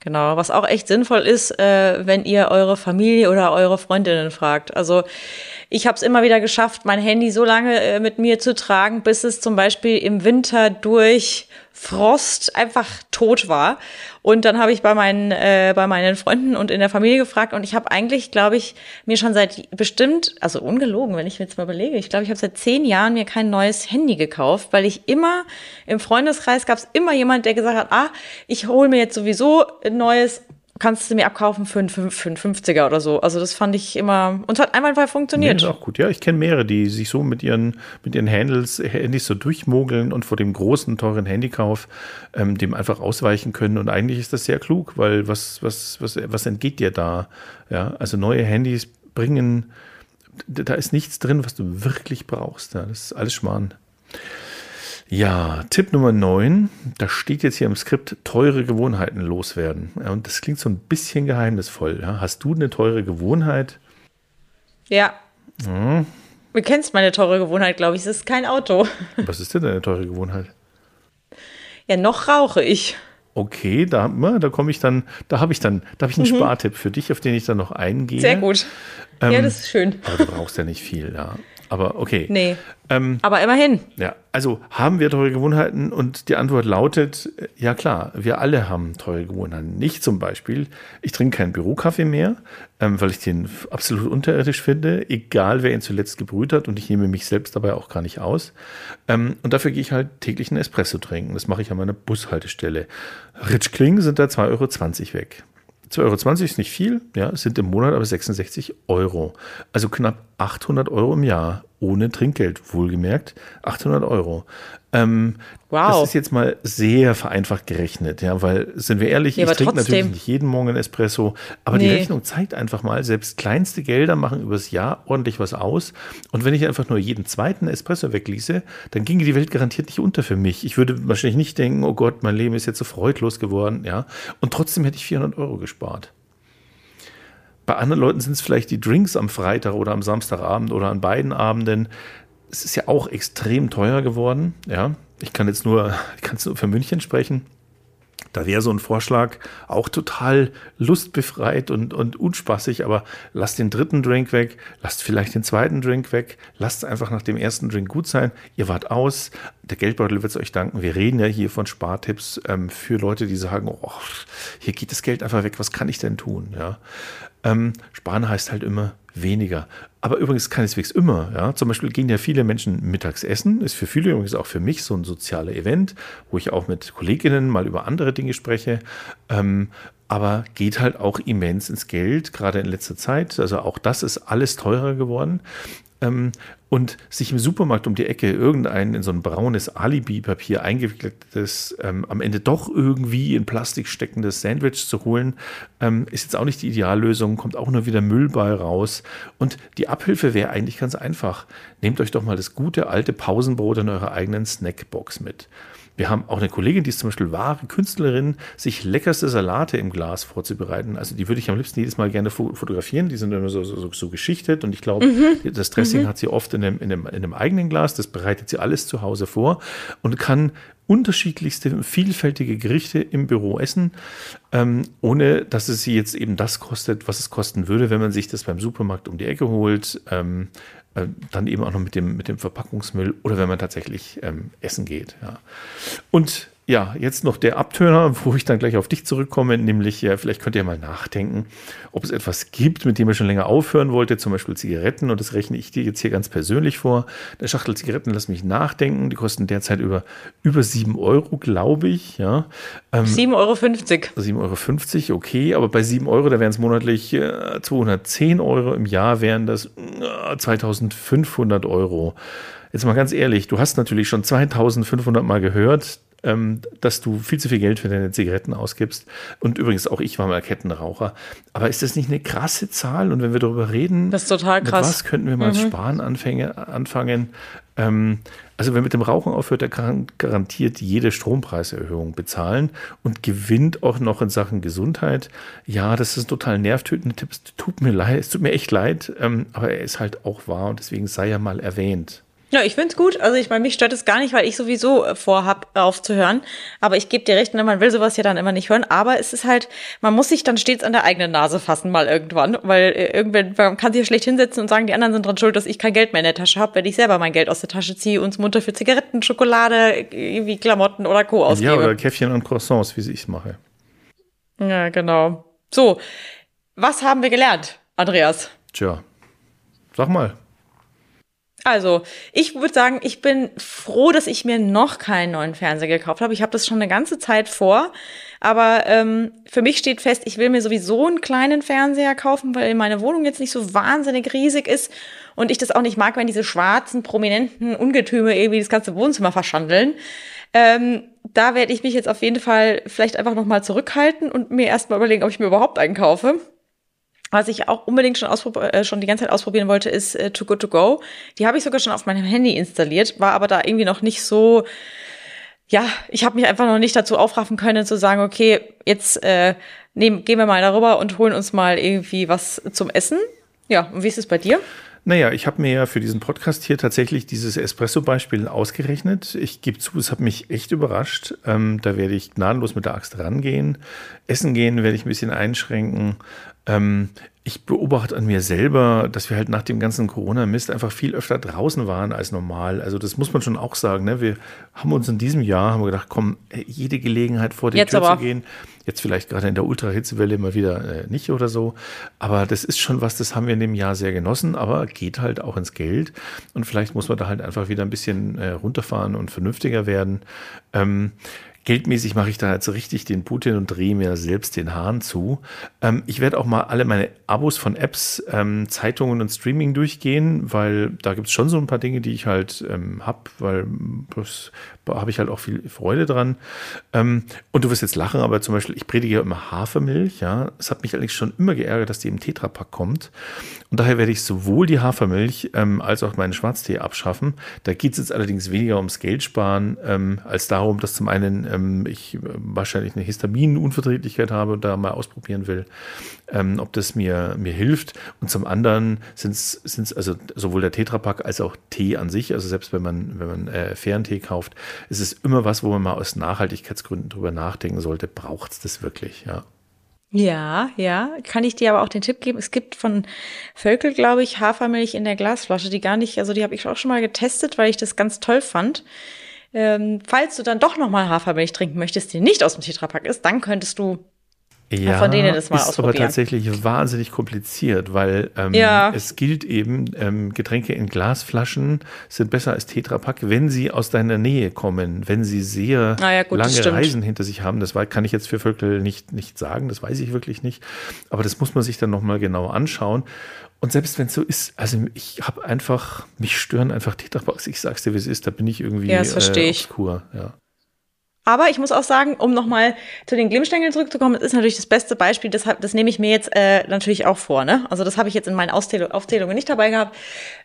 Genau, was auch echt sinnvoll ist, äh, wenn ihr eure Familie oder eure Freundinnen fragt. Also ich habe es immer wieder geschafft, mein Handy so lange äh, mit mir zu tragen, bis es zum Beispiel im Winter durch Frost einfach tot war. Und dann habe ich bei meinen, äh, bei meinen Freunden und in der Familie gefragt und ich habe eigentlich, glaube ich, mir schon seit bestimmt, also ungelogen, wenn ich mir jetzt mal überlege, ich glaube, ich habe seit zehn Jahren mir kein neues Handy gekauft, weil ich immer im Freundeskreis gab es immer jemand, der gesagt hat, ah, ich hole mir jetzt sowieso ein neues kannst du mir abkaufen für einen, für einen 50er oder so. Also das fand ich immer, und hat einwandfrei funktioniert. Nee, ist auch gut. Ja, ich kenne mehrere, die sich so mit ihren, mit ihren Handles, Handys so durchmogeln und vor dem großen, teuren Handykauf ähm, dem einfach ausweichen können. Und eigentlich ist das sehr klug, weil was, was, was, was entgeht dir da? Ja, also neue Handys bringen, da ist nichts drin, was du wirklich brauchst. Ja, das ist alles Schmarrn. Ja, Tipp Nummer 9, da steht jetzt hier im Skript teure Gewohnheiten loswerden. Ja, und das klingt so ein bisschen geheimnisvoll. Ja. Hast du eine teure Gewohnheit? Ja. Hm. Du kennst meine teure Gewohnheit, glaube ich. Es ist kein Auto. Was ist denn deine teure Gewohnheit? Ja, noch rauche ich. Okay, da, da komme ich dann, da habe ich dann, da habe ich einen mhm. Spartipp für dich, auf den ich dann noch eingehe. Sehr gut. Ähm, ja, das ist schön. Aber du brauchst ja nicht viel, ja. Aber okay. Nee. Ähm, aber immerhin. Ja, also haben wir teure Gewohnheiten? Und die Antwort lautet, äh, ja klar, wir alle haben teure Gewohnheiten. Ich zum Beispiel, ich trinke keinen Bürokaffee mehr, ähm, weil ich den absolut unterirdisch finde, egal wer ihn zuletzt gebrüht hat und ich nehme mich selbst dabei auch gar nicht aus. Ähm, und dafür gehe ich halt täglich einen Espresso trinken. Das mache ich an meiner Bushaltestelle. Ritschkling sind da 2,20 Euro weg. 2,20 Euro ist nicht viel, ja, sind im Monat aber 66 Euro. Also knapp 800 Euro im Jahr ohne Trinkgeld, wohlgemerkt. 800 Euro. Ähm, wow. Das ist jetzt mal sehr vereinfacht gerechnet, ja, weil, sind wir ehrlich, ja, ich trinke natürlich nicht jeden Morgen einen Espresso, aber nee. die Rechnung zeigt einfach mal, selbst kleinste Gelder machen übers Jahr ordentlich was aus. Und wenn ich einfach nur jeden zweiten Espresso wegließe, dann ginge die Welt garantiert nicht unter für mich. Ich würde wahrscheinlich nicht denken, oh Gott, mein Leben ist jetzt so freudlos geworden, ja. Und trotzdem hätte ich 400 Euro gespart. Bei anderen Leuten sind es vielleicht die Drinks am Freitag oder am Samstagabend oder an beiden Abenden. Es ist ja auch extrem teuer geworden. Ja, ich kann jetzt nur, ich kann jetzt nur für München sprechen. Da wäre so ein Vorschlag auch total lustbefreit und, und unspaßig, aber lasst den dritten Drink weg, lasst vielleicht den zweiten Drink weg, lasst einfach nach dem ersten Drink gut sein. Ihr wart aus, der Geldbeutel wird es euch danken. Wir reden ja hier von Spartipps ähm, für Leute, die sagen, oh, hier geht das Geld einfach weg, was kann ich denn tun? Ja. Ähm, sparen heißt halt immer weniger. Aber übrigens keineswegs immer. Ja. Zum Beispiel gehen ja viele Menschen mittags essen. Ist für viele übrigens auch für mich so ein sozialer Event, wo ich auch mit Kolleginnen mal über andere Dinge spreche. Ähm, aber geht halt auch immens ins Geld, gerade in letzter Zeit. Also auch das ist alles teurer geworden ähm, und sich im Supermarkt um die Ecke irgendein in so ein braunes Alibi-Papier eingewickeltes, ähm, am Ende doch irgendwie in Plastik steckendes Sandwich zu holen, ähm, ist jetzt auch nicht die Ideallösung, kommt auch nur wieder Müll bei raus. Und die Abhilfe wäre eigentlich ganz einfach. Nehmt euch doch mal das gute alte Pausenbrot in eurer eigenen Snackbox mit. Wir haben auch eine Kollegin, die ist zum Beispiel wahre Künstlerin, sich leckerste Salate im Glas vorzubereiten. Also die würde ich am liebsten jedes Mal gerne fotografieren. Die sind immer so, so, so geschichtet und ich glaube, mhm. das Dressing mhm. hat sie oft in einem, in, einem, in einem eigenen Glas. Das bereitet sie alles zu Hause vor und kann unterschiedlichste, vielfältige Gerichte im Büro essen, ähm, ohne dass es sie jetzt eben das kostet, was es kosten würde, wenn man sich das beim Supermarkt um die Ecke holt. Ähm, äh, dann eben auch noch mit dem, mit dem Verpackungsmüll oder wenn man tatsächlich ähm, essen geht. Ja. Und ja, jetzt noch der Abtöner, wo ich dann gleich auf dich zurückkomme, nämlich, ja, vielleicht könnt ihr mal nachdenken, ob es etwas gibt, mit dem ihr schon länger aufhören wolltet, zum Beispiel Zigaretten, und das rechne ich dir jetzt hier ganz persönlich vor. Der Schachtel Zigaretten, lass mich nachdenken, die kosten derzeit über, über 7 Euro, glaube ich, ja. Ähm, 7,50 Euro. 7,50 Euro, okay, aber bei 7 Euro, da wären es monatlich äh, 210 Euro, im Jahr wären das äh, 2500 Euro. Jetzt mal ganz ehrlich, du hast natürlich schon 2500 Mal gehört, ähm, dass du viel zu viel Geld für deine Zigaretten ausgibst. Und übrigens, auch ich war mal Kettenraucher. Aber ist das nicht eine krasse Zahl? Und wenn wir darüber reden, das ist total krass. was könnten wir mal mhm. Sparen anfange, anfangen? Ähm, also wer mit dem Rauchen aufhört, der kann garantiert jede Strompreiserhöhung bezahlen und gewinnt auch noch in Sachen Gesundheit. Ja, das ist ein total nervtötender Tipp. Es tut mir leid, es tut mir echt leid, ähm, aber er ist halt auch wahr und deswegen sei er mal erwähnt. Ja, ich find's gut. Also ich meine, mich stört es gar nicht, weil ich sowieso äh, vorhab, aufzuhören. Aber ich gebe dir recht, ne, man will sowas ja dann immer nicht hören. Aber es ist halt, man muss sich dann stets an der eigenen Nase fassen mal irgendwann. Weil äh, irgendwann, man kann sich ja schlecht hinsetzen und sagen, die anderen sind dran schuld, dass ich kein Geld mehr in der Tasche habe, wenn ich selber mein Geld aus der Tasche ziehe und es munter für Zigaretten, Schokolade, irgendwie Klamotten oder Co. ausgebe. Ja, oder Käffchen und Croissants, wie ich es mache. Ja, genau. So, was haben wir gelernt, Andreas? Tja, sag mal. Also, ich würde sagen, ich bin froh, dass ich mir noch keinen neuen Fernseher gekauft habe. Ich habe das schon eine ganze Zeit vor. Aber ähm, für mich steht fest, ich will mir sowieso einen kleinen Fernseher kaufen, weil meine Wohnung jetzt nicht so wahnsinnig riesig ist und ich das auch nicht mag, wenn diese schwarzen, prominenten Ungetüme irgendwie das ganze Wohnzimmer verschandeln. Ähm, da werde ich mich jetzt auf jeden Fall vielleicht einfach nochmal zurückhalten und mir erstmal überlegen, ob ich mir überhaupt einen kaufe. Was ich auch unbedingt schon, äh, schon die ganze Zeit ausprobieren wollte, ist äh, Too Good To Go. Die habe ich sogar schon auf meinem Handy installiert, war aber da irgendwie noch nicht so, ja, ich habe mich einfach noch nicht dazu aufraffen können zu sagen, okay, jetzt äh, nehmen, gehen wir mal darüber und holen uns mal irgendwie was zum Essen. Ja, und wie ist es bei dir? Naja, ich habe mir ja für diesen Podcast hier tatsächlich dieses Espresso-Beispiel ausgerechnet. Ich gebe zu, es hat mich echt überrascht. Ähm, da werde ich gnadenlos mit der Axt rangehen. Essen gehen werde ich ein bisschen einschränken. Ähm, ich beobachte an mir selber, dass wir halt nach dem ganzen Corona-Mist einfach viel öfter draußen waren als normal. Also das muss man schon auch sagen. Ne? Wir haben uns in diesem Jahr haben wir gedacht, komm, jede Gelegenheit vor die Jetzt Tür aber. zu gehen. Jetzt vielleicht gerade in der Ultrahitzewelle mal wieder äh, nicht oder so. Aber das ist schon was, das haben wir in dem Jahr sehr genossen, aber geht halt auch ins Geld. Und vielleicht muss man da halt einfach wieder ein bisschen äh, runterfahren und vernünftiger werden. Ähm, Geldmäßig mache ich da jetzt richtig den Putin und drehe mir selbst den Hahn zu. Ähm, ich werde auch mal alle meine Abos von Apps, ähm, Zeitungen und Streaming durchgehen, weil da gibt es schon so ein paar Dinge, die ich halt ähm, habe, weil das habe ich halt auch viel Freude dran. Ähm, und du wirst jetzt lachen, aber zum Beispiel, ich predige ja immer Hafermilch, ja. Es hat mich eigentlich schon immer geärgert, dass die im Tetrapack kommt. Und daher werde ich sowohl die Hafermilch ähm, als auch meinen Schwarztee abschaffen. Da geht es jetzt allerdings weniger ums Geld sparen, ähm, als darum, dass zum einen ähm, ich äh, wahrscheinlich eine Histaminunverträglichkeit habe und da mal ausprobieren will, ähm, ob das mir, mir hilft. Und zum anderen sind es also sowohl der Tetrapack als auch Tee an sich, also selbst wenn man, wenn man äh, fairen Tee kauft, ist es immer was, wo man mal aus Nachhaltigkeitsgründen drüber nachdenken sollte, braucht es das wirklich, ja. Ja, ja. Kann ich dir aber auch den Tipp geben? Es gibt von Völkel, glaube ich, Hafermilch in der Glasflasche, die gar nicht, also die habe ich auch schon mal getestet, weil ich das ganz toll fand. Ähm, falls du dann doch nochmal Hafermilch trinken möchtest, die nicht aus dem Tetrapack ist, dann könntest du ja, von denen das mal ist aber tatsächlich wahnsinnig kompliziert, weil ähm, Ja. es gilt eben, ähm, Getränke in Glasflaschen sind besser als Tetrapack, wenn sie aus deiner Nähe kommen, wenn sie sehr Ah ja, gut, lange. Reisen hinter sich haben. Das kann ich jetzt für Völkel nicht, nicht sagen, das weiß ich wirklich nicht. Aber das muss man sich dann nochmal genau anschauen. Und selbst wenn es so ist, also ich habe einfach, mich stören einfach Tetrapacks. Ich sag's dir, wie es ist, da bin ich irgendwie Ja, das verstehe ich. obskur. Ja. Aber ich muss auch sagen, um nochmal zu den Glimmstängeln zurückzukommen, das ist natürlich das beste Beispiel, das, das nehme ich mir jetzt äh, natürlich auch vor. Ne? Also das habe ich jetzt in meinen Auszähl Aufzählungen nicht dabei gehabt,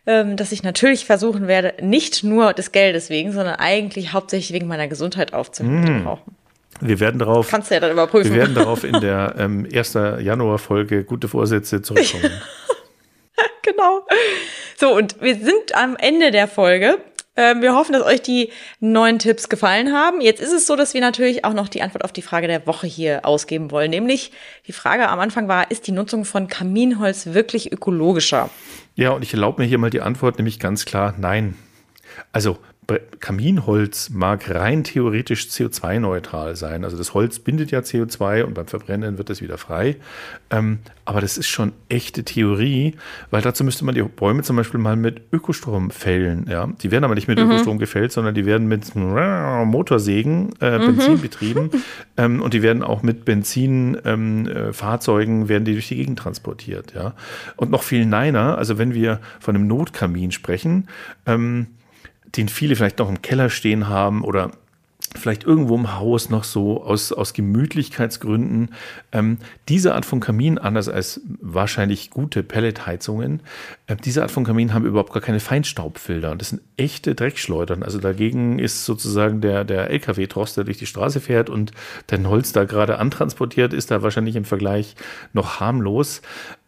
ähm, dass ich natürlich versuchen werde, nicht nur des Geldes wegen, sondern eigentlich hauptsächlich wegen meiner Gesundheit aufzuhören Mm. Wir werden darauf Kannst du ja dann überprüfen. Wir werden darauf in der ähm, 1. Januar-Folge gute Vorsätze zurückkommen. So, und wir sind am Ende der Folge. Ähm, wir hoffen, dass euch die neuen Tipps gefallen haben. Jetzt ist es so, dass wir natürlich auch noch die Antwort auf die Frage der Woche hier ausgeben wollen. Nämlich, die Frage am Anfang war, ist die Nutzung von Kaminholz wirklich ökologischer? Ja, und ich erlaube mir hier mal die Antwort, nämlich ganz klar nein. Also Kaminholz mag rein theoretisch CO2-neutral sein. Also das Holz bindet ja CO2 und beim Verbrennen wird es wieder frei. Ähm, aber das ist schon echte Theorie, weil dazu müsste man die Bäume zum Beispiel mal mit Ökostrom fällen. Ja? Die werden aber nicht mit Ökostrom gefällt, sondern die werden mit Motorsägen, äh, Benzin betrieben ähm, und die werden auch mit Benzinfahrzeugen ähm, äh, werden die durch die Gegend transportiert. Ja? Und noch viel neiner, also wenn wir von einem Notkamin sprechen, ähm, den viele vielleicht noch im Keller stehen haben oder vielleicht irgendwo im Haus noch so aus, aus Gemütlichkeitsgründen. Ähm, diese Art von Kamin, anders als wahrscheinlich gute Pelletheizungen, äh, diese Art von Kamin haben überhaupt gar keine Feinstaubfilter. Das sind echte Dreckschleudern. Also dagegen ist sozusagen der, der LKW-Trost, der durch die Straße fährt und dein Holz da gerade antransportiert, ist da wahrscheinlich im Vergleich noch harmlos.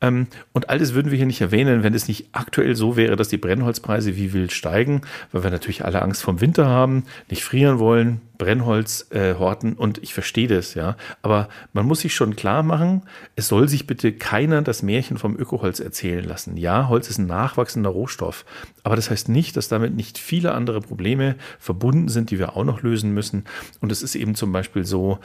Ähm, und all das würden wir hier nicht erwähnen, wenn es nicht aktuell so wäre, dass die Brennholzpreise wie wild steigen, weil wir natürlich alle Angst vom Winter haben, nicht frieren wollen, Brennholz äh, horten und ich verstehe das, ja. Aber man muss sich schon klar machen, es soll sich bitte keiner das Märchen vom Ökoholz erzählen lassen. Ja, Holz ist ein nachwachsender Rohstoff, aber das heißt nicht, dass damit nicht viele andere Probleme verbunden sind, die wir auch noch lösen müssen. Und es ist eben zum Beispiel so,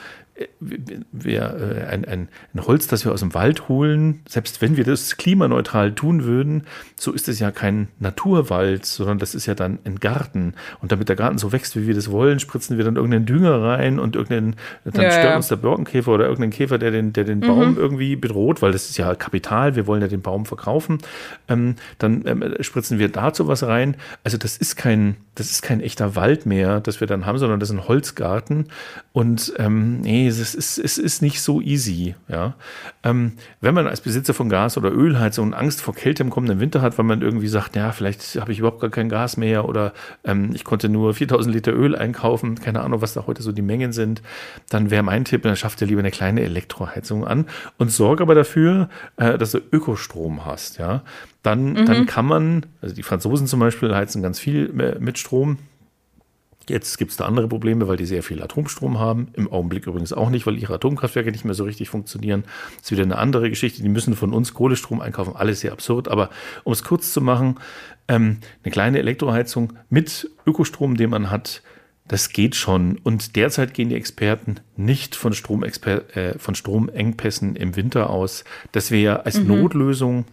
wir, äh, ein, ein, ein Holz, das wir aus dem Wald holen, selbst wenn wir das klimaneutral tun würden, so ist es ja kein Naturwald, sondern das ist ja dann ein Garten. Und damit der Garten so wächst, wie wir das wollen, spritzen wir dann irgendeinen Dünger rein und irgendeinen, dann ja, stört ja. uns der Borkenkäfer oder irgendein Käfer, der den, der den mhm. Baum irgendwie bedroht, weil das ist ja Kapital, wir wollen ja den Baum verkaufen. Ähm, dann ähm, spritzen wir dazu was rein. Also das ist kein, das ist kein echter Wald mehr, das wir dann haben, sondern das ist ein Holzgarten. Und ähm, nee, es ist, es ist nicht so easy. Ja? Ähm, wenn man als Besitzer von Gas- oder Ölheizung Angst vor Kälte im kommenden Winter hat, weil man irgendwie sagt, ja, vielleicht habe ich überhaupt gar kein Gas mehr oder ähm, ich konnte nur 4000 Liter Öl einkaufen, keine Ahnung, was da heute so die Mengen sind, dann wäre mein Tipp, dann schafft dir lieber eine kleine Elektroheizung an und sorge aber dafür, äh, dass du Ökostrom hast. Ja? Dann, mhm. dann kann man, also die Franzosen zum Beispiel heizen ganz viel mit Strom. Jetzt gibt es da andere Probleme, weil die sehr viel Atomstrom haben. Im Augenblick übrigens auch nicht, weil ihre Atomkraftwerke nicht mehr so richtig funktionieren. Das ist wieder eine andere Geschichte. Die müssen von uns Kohlestrom einkaufen. Alles sehr absurd. Aber um es kurz zu machen, ähm, eine kleine Elektroheizung mit Ökostrom, den man hat, das geht schon. Und derzeit gehen die Experten nicht von, Stromexper äh, von Stromengpässen im Winter aus. Das wäre als mhm. Notlösung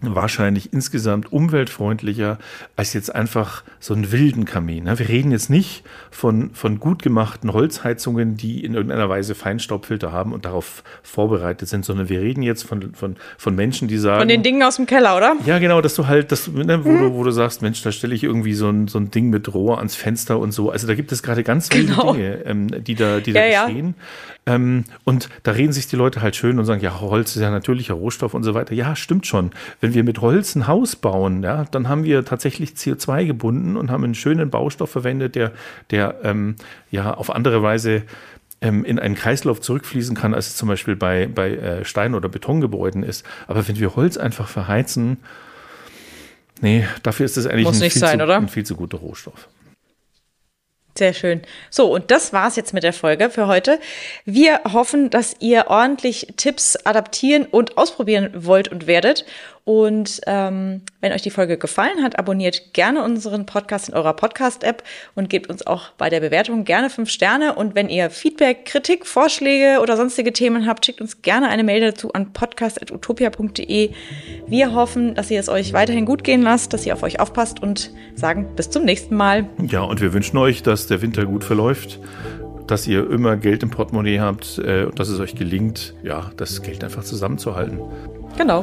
wahrscheinlich insgesamt umweltfreundlicher als jetzt einfach so einen wilden Kamin. Ne? Wir reden jetzt nicht von, von gut gemachten Holzheizungen, die in irgendeiner Weise Feinstaubfilter haben und darauf vorbereitet sind, sondern wir reden jetzt von, von, von Menschen, die sagen. Von den Dingen aus dem Keller, oder? Ja, genau, dass du halt, dass, ne, wo, hm. du, wo du sagst, Mensch, da stelle ich irgendwie so ein, so ein Ding mit Rohr ans Fenster und so. Also da gibt es gerade ganz viele genau. Dinge, ähm, die da, die da ja, geschehen. Ähm, und da reden sich die Leute halt schön und sagen, ja, Holz ist ja natürlicher Rohstoff und so weiter. Ja, stimmt schon. Wenn wir mit Holz ein Haus bauen, ja, dann haben wir tatsächlich CO2 gebunden und haben einen schönen Baustoff verwendet, der, der ähm, ja auf andere Weise ähm, in einen Kreislauf zurückfließen kann, als es zum Beispiel bei, bei äh, Stein- oder Betongebäuden ist. Aber wenn wir Holz einfach verheizen, nee, dafür ist das eigentlich ein, viel sein, zu, ein viel zu guter Rohstoff. Sehr schön. So, und das war's jetzt mit der Folge für heute. Wir hoffen, dass ihr ordentlich Tipps adaptieren und ausprobieren wollt und werdet. Und ähm, wenn euch die Folge gefallen hat, abonniert gerne unseren Podcast in eurer Podcast-App und gebt uns auch bei der Bewertung gerne fünf Sterne. Und wenn ihr Feedback, Kritik, Vorschläge oder sonstige Themen habt, schickt uns gerne eine Mail dazu an podcast.utopia.de. Wir hoffen, dass ihr es euch weiterhin gut gehen lasst, dass ihr auf euch aufpasst und sagen bis zum nächsten Mal. Ja, und wir wünschen euch, dass der Winter gut verläuft dass ihr immer Geld im Portemonnaie habt äh, und dass es euch gelingt, ja, das Geld einfach zusammenzuhalten. Genau.